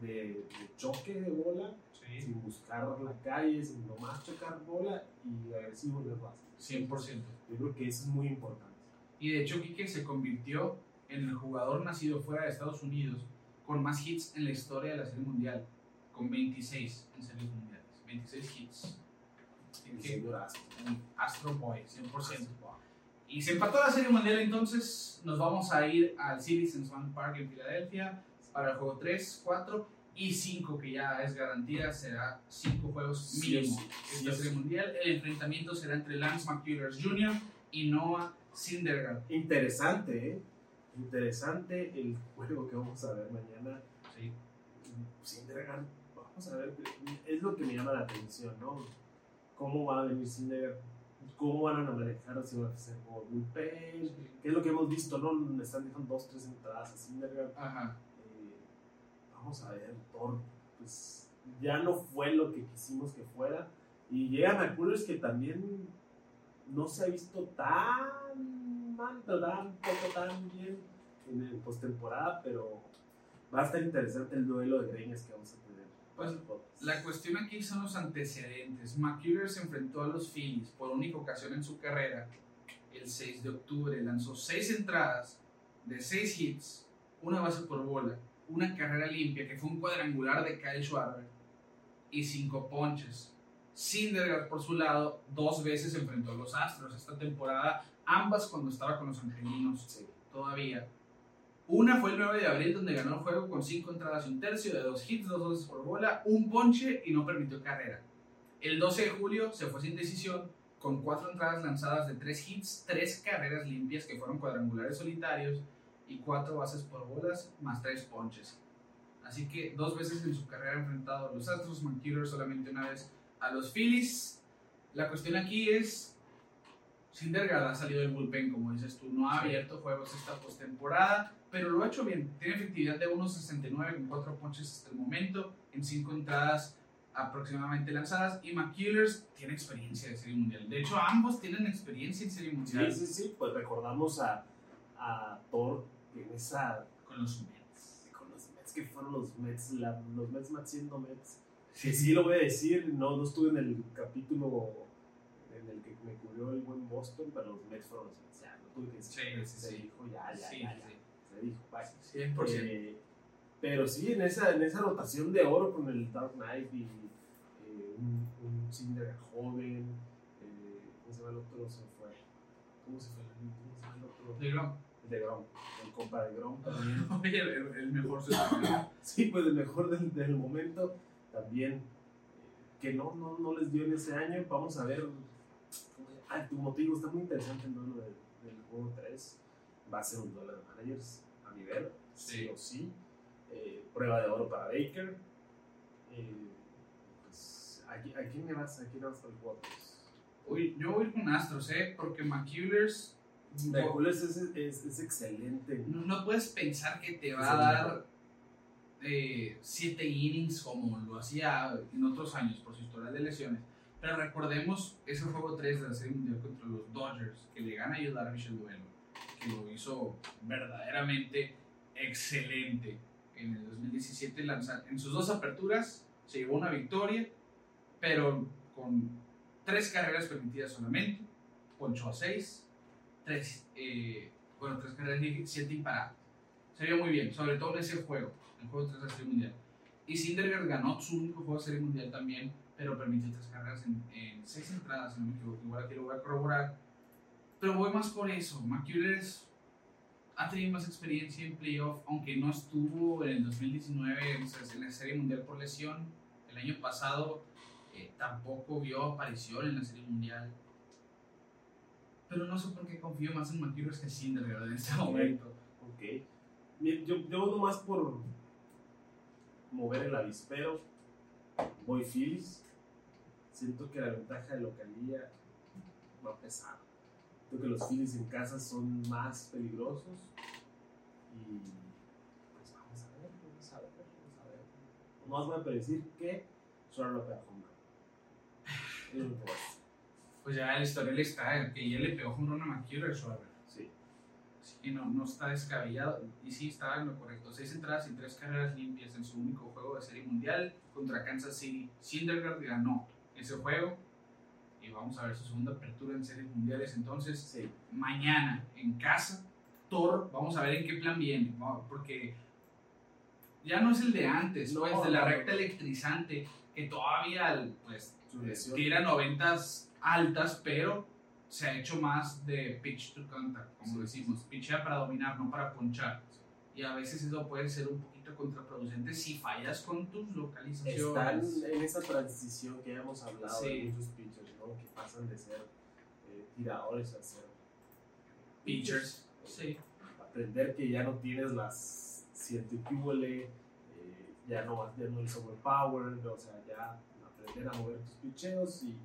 de, de choque de bola, Sí, sin buscar la calle, sin nomás chocar bola y agresivo el base. 100%. Yo creo que eso es muy importante. Y de hecho, Quique se convirtió en el jugador nacido fuera de Estados Unidos con más hits en la historia de la Serie Mundial, con 26 en Series Mundiales. 26 hits. Señor Astro. Astro Boy, 100%. Y se empató la Serie Mundial, entonces nos vamos a ir al Citizens Bank Park en Filadelfia para el juego 3, 4 y 5, que ya es garantía, será 5 juegos mínimo sí, esta sí, Serie sí. Mundial. El enfrentamiento será entre Lance McCullers Jr. y Noah Syndergaard. Interesante, ¿eh? Interesante el juego que vamos a ver mañana. Sí. Syndergaard, vamos a ver, es lo que me llama la atención, ¿no? ¿Cómo va a venir Syndergaard? ¿Cómo van a manejar si van a hacer como bullpen? ¿Qué es lo que hemos visto, no? Le están dejando dos, tres entradas a Syndergaard. Ajá. Eh, vamos a ver, Thor, pues ya no fue lo que quisimos que fuera. Y llegan a Coolers que también no se ha visto tan mal, pero tampoco tan bien en el postemporada, pero va a estar interesante el duelo de greñas que vamos a tener. Pues. La cuestión aquí son los antecedentes. McCullers se enfrentó a los Phillies por única ocasión en su carrera. El 6 de octubre lanzó 6 entradas de 6 hits, una base por bola, una carrera limpia que fue un cuadrangular de Kyle Schwarber y 5 ponches. Syndergaard por su lado dos veces enfrentó a los Astros esta temporada, ambas cuando estaba con los Angelinos Sí. todavía. Una fue el 9 de abril donde ganó el juego con 5 entradas y un tercio de 2 hits, 2 bases por bola, un ponche y no permitió carrera. El 12 de julio se fue sin decisión con 4 entradas lanzadas de 3 hits, 3 carreras limpias que fueron cuadrangulares solitarios y 4 bases por bolas más 3 ponches. Así que dos veces en su carrera ha enfrentado a los Astros, McCuller solamente una vez a los Phillies. La cuestión aquí es Syndergaard ha salido del bullpen, como dices tú, no ha abierto juegos esta postemporada, pero lo ha hecho bien. Tiene efectividad de 1.69 con 4 ponches hasta el momento, en 5 entradas aproximadamente lanzadas. Y McCullers tiene experiencia de Serie Mundial. De hecho, ambos tienen experiencia en Serie Mundial Sí, sí, sí, pues recordamos a, a Thor en esa con los Mets. con los Mets que fueron los Mets, la- los Mets Mets siendo Mets. Que sí lo voy a decir, no, no estuve en el capítulo en el que me cubrió el buen Boston, pero los Mets fueron los Mets. Ya, no tuve que decir. Sí, sí, sí. dijo, ya, ya, Sí, ya, sí, ya. sí. Se dijo, bye. 100%. Eh, pero sí, en esa, en esa rotación de oro con el Dark Knight y eh, un, un Cinder joven, eh, ¿cómo se llama el otro? Se fue. ¿Cómo se fue? ¿Cómo se llama el otro? De Grom. El de Grom, el compa de Grom también. <laughs> Oye, el, el mejor. <laughs> Sí, pues el mejor del, del momento también. eh, que no, no, no les dio en ese año. Vamos a ver. Ah, tu motivo está muy interesante el duelo del, del juego 3. Va a ser un duelo de managers nivel, sí, o sí. Eh, prueba de oro para Baker. Eh, pues, ¿a, qui- a quién le vas? ¿A quién le vas 3? Uy, yo voy a con Astros, ¿eh? Porque McCullers. Es, es, es excelente. No, no puedes pensar que te va a dar mejor. 7 innings como lo hacía en otros años por su historial de lesiones. Pero recordemos ese juego 3 de la Serie Mundial contra los Dodgers, que le gana a Darvish el duelo, que lo hizo verdaderamente excelente. En el 2017, lanza- en sus dos aperturas, se llevó una victoria, pero con tres carreras permitidas solamente, ponchó a 6, tres, eh, bueno, tres carreras y siete imparables. Se vio muy bien, sobre todo en ese juego, el juego 3 de la Serie Mundial. Y Syndergaard ganó su único juego de Serie Mundial también, pero permitió tres carreras en, en seis entradas, me equivoco. Igual aquí lo voy a corroborar. Pero voy más por eso. McCullers ha tenido más experiencia en playoff, aunque no estuvo en el 2019 en la Serie Mundial por lesión. El año pasado eh, tampoco vio aparición en la Serie Mundial. Pero no sé por qué confío más en McCullers que Syndergaard en este momento. Ok. Yo, yo voy más por mover el avispero. Voy Phillies. Siento que la ventaja de localía va a pesar. Creo que los Phillies en casa son más peligrosos. Y pues vamos a ver, vamos a ver, vamos a ver. Nomás voy a predecir que Suárez lo pega home. <laughs> Pues ya el historial está, que ya le pegó un run a McCullers, Schwarber. Sí. Así que no, no está descabellado. Y sí, está en lo correcto. Seis entradas y tres carreras limpias en su único juego de Serie Mundial contra Kansas City. Syndergaard ganó ese juego. Vamos a ver su segunda apertura en Series Mundiales. Entonces, Sí. mañana en casa, Thor, vamos a ver en qué plan viene. ¿no? Porque ya no es el de antes, No, pues, de la recta electrizante, que todavía pues, tira noventas altas, pero se ha hecho más de pitch to contact, como Sí. decimos, pitchea para dominar, no para ponchar. Y a veces eso puede ser un poquito contraproducente si fallas con tus Están localizaciones. en esa transición que hemos hablado de Sí. muchos pitchers, ¿no? Que pasan de ser eh, tiradores a ser Pitchers, sí. Aprender que ya no tienes las siete cúbole, eh, ya no ya no eres overpowered, o sea, ya aprender a mover tus picheos y, y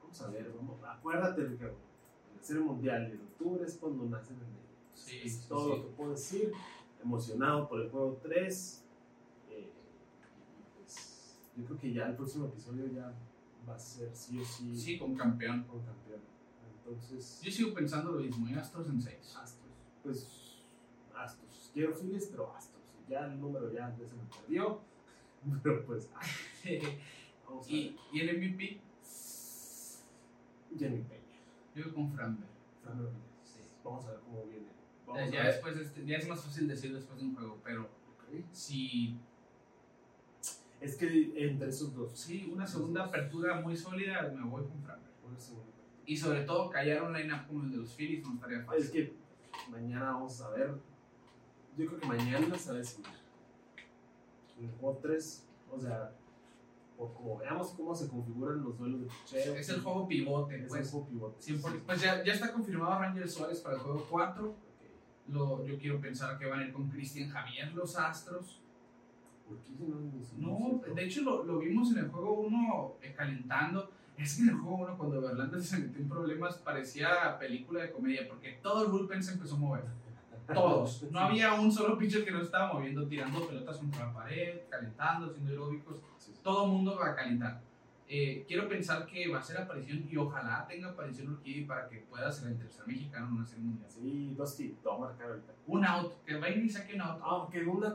vamos a ver, vamos, acuérdate Ricardo, en la serie mundial de octubre es cuando nacen en el Sí, es todo sí. lo que puedo decir, emocionado por el juego 3. eh, y pues, yo creo que ya el próximo episodio ya va a ser sí o sí, Sí, como campeón. con campeón. Entonces, Yo sigo pensando lo mismo, y Astros en 6. Astros. Pues, Astros. Quiero Phillies, pero Astros. Ya el número ya, ya se me perdió. <laughs> Pero pues. <laughs> Vamos y, y el MVP, Jenny Peña. yo con Framber. Fernando Rodríguez. Vamos a ver cómo viene. Vamos Ya, después de este- ya es más fácil decir después de un juego, pero Ok. si Es que entre esos dos. sí, una segunda apertura muy sólida, me voy con Framber. Una segunda. Y sobre todo callar un line-up como el de los Phillies no estaría fácil. Es que mañana vamos a ver. Yo creo que mañana se va a decidir. En el juego 3, o sea, por como veamos cómo se configuran los duelos de picheo. es el juego pivote, Es pues. el juego pivote. 100%. Pues ya, ya está confirmado Ranger Suárez para el juego 4. Lo, yo quiero pensar que van a ir con Cristian Javier los Astros. ¿Por qué no? No, de hecho lo, lo vimos en el juego 1 calentando. Es que en el juego 1 cuando Verlander se metió en problemas parecía película de comedia porque todo el bullpen se empezó a mover. Todos. <laughs> No había un solo pitcher que no estaba moviendo, tirando pelotas contra la pared, calentando, haciendo aeróbicos. Sí, sí. Todo el mundo va a calentar. Eh, quiero pensar que va a ser aparición y ojalá tenga aparición Urquidy para que pueda ser el tercer mexicano en una serie mundial. Sí, te voy a marcar ahorita. Un out, que vaya y saque un out. Ah, ok, una.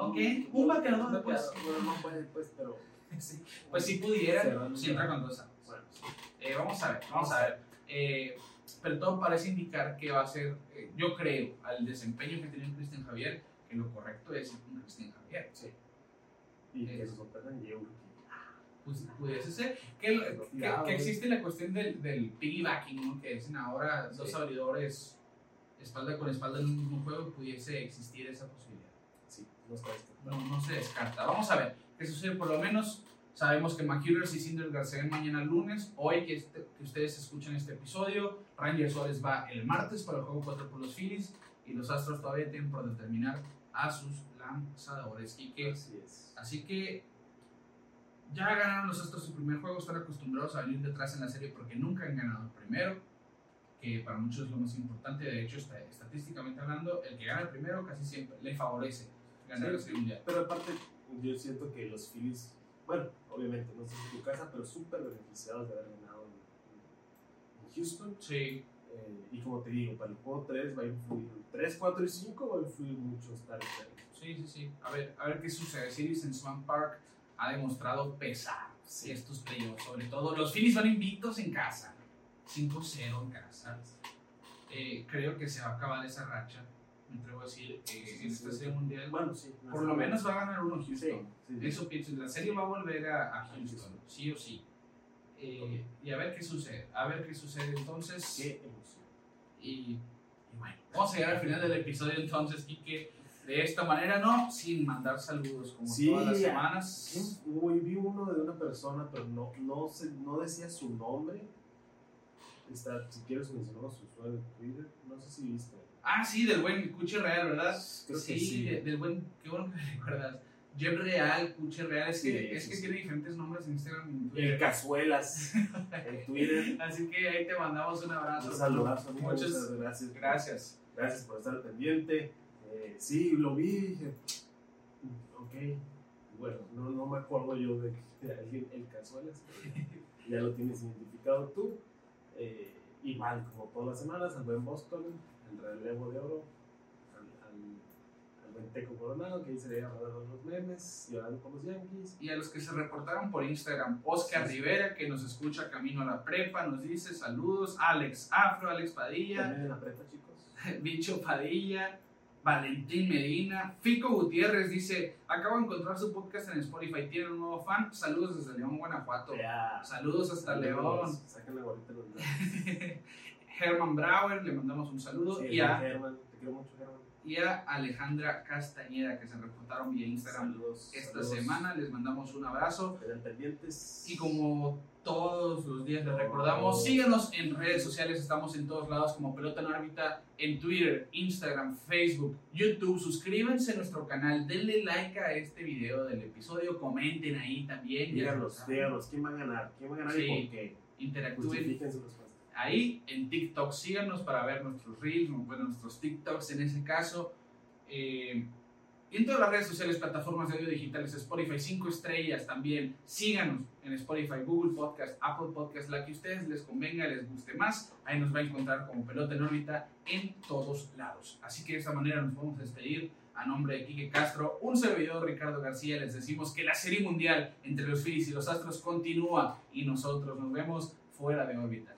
Ok, un bateador, un pues. Bueno, no puede, pues, pero. <laughs> Sí. Pues si pudiera, Cerrando si entra la- con dos outs. Bueno, sí. Eh, vamos a ver, vamos a ver. Eh, pero todo parece indicar que va a ser, yo creo, al desempeño que tiene Cristian Javier, que lo correcto es ir con Cristian Javier. Sí. Y que se sorprendan. Pues pudiese ser. Que, que, que existe la cuestión del, del piggybacking, ¿no? que dicen ahora dos Sí. abridores espalda con espalda en un mismo juego, pudiese existir esa posibilidad. Sí, no. No, no se descarta. Vamos a ver qué sucede. Por lo menos sabemos que McCullers y Syndergaard se ven mañana lunes. Hoy que, este- que ustedes escuchan este episodio, Ranger Suárez va el martes para el juego 4 por los Phillies y los Astros todavía tienen por determinar a sus lanzadores. Y que, Así es. así que ya ganaron los Astros su primer juego, están acostumbrados a venir detrás en la serie porque nunca han ganado el primero, que para muchos es lo más importante. De hecho, está- estadísticamente hablando, el que gana el primero casi siempre le favorece ganar Sí. serie mundial. Pero aparte, yo siento que los Phillies, bueno, obviamente no sé en tu casa, pero súper beneficiados de haber ganado en, en Houston. Sí, Eh, y como te digo, para el juego 3 va a influir, 3, 4 y 5 va a influir mucho estar en. Sí, sí, sí. A ver, a ver qué sucede. Series en Swan Park ha demostrado pesar Sí. estos playoffs. Sobre todo, los Phillies van invictos en casa. 5-0 en casa. Eh, creo que se va a acabar esa racha. Me atrevo a decir, eh, en esta serie mundial. Bueno, sí. Por lo menos va a ganar uno Houston. Eso pienso. La serie va a volver a, a Houston, sí o sí. Eh, y a ver qué sucede. A ver qué sucede entonces. Qué emoción. Y, y Y bueno, vamos a llegar al final del episodio entonces, Quique. De esta manera, no, sin mandar saludos como Sí, todas las ¿quién- semanas. Uy, vi uno de una persona, pero no, no, se, no decía su nombre. Está, si quieres mencionamos su usuario de Twitter, no sé si viste. Ah, sí, del buen Cuche Real, ¿verdad? Creo sí, que sí. de- del buen, qué bueno que me <laughs> recuerdas. Jeb Real, Cuche Real, es que, Sí, es que tiene diferentes nombres en Instagram y en El Twitter. Cazuelas <laughs> en Twitter. Así que ahí te mandamos un abrazo. Un saludazo, Muchas gracias. gracias. Gracias por estar pendiente. Eh, sí, lo vi y dije, "Mm, ok. Bueno, no, no me acuerdo yo de, de alguien, el Cazuelas. ya lo tienes identificado tú. Eh, igual, como todas las semanas, al buen Boston, el relevo de oro, al, al, al buen Teco Coronado, que ahí se rodando los memes, llorando con los Yankees. Y a los que se reportaron por Instagram, Oscar sí. Rivera, que nos escucha camino a la prepa, nos dice saludos. Alex Afro, Alex Padilla, También en la prepa, chicos. <laughs> Bicho Padilla, Valentín Medina, Fico Gutiérrez dice: Acabo de encontrar su podcast en Spotify, tiene un nuevo fan. Saludos desde León, Guanajuato. Saludos hasta León. Saquen la gorrita los Herman <laughs> Brauer, le mandamos un saludo. Sí, y, a, te quiero mucho, Germán. y a Alejandra Castañeda, que se reportaron vía Instagram Saludos. esta saludos. semana. Les mandamos un abrazo. Pendientes. Y como todos los días les recordamos, síganos en redes sociales, estamos en todos lados como Pelota en órbita, en Twitter, Instagram, Facebook, YouTube. Suscríbanse a nuestro canal, denle like a este video del episodio, comenten ahí también. díganos, díganos, ¿quién va a ganar? ¿Quién va a ganar Sí. y por qué? Interactúen ahí en TikTok. Síganos para ver nuestros reels, bueno, nuestros TikToks en ese caso. Eh, y en todas las redes sociales, plataformas de audio digitales, Spotify, 5 estrellas también. Síganos en Spotify, Google Podcast, Apple Podcast, la que a ustedes les convenga, les guste más. Ahí nos va a encontrar como pelota en órbita en todos lados. Así que de esta manera nos vamos a despedir. A nombre de Quique Castro, un servidor Ricardo García, les decimos que la serie mundial entre los Phillies y los Astros continúa y nosotros nos vemos fuera de órbita.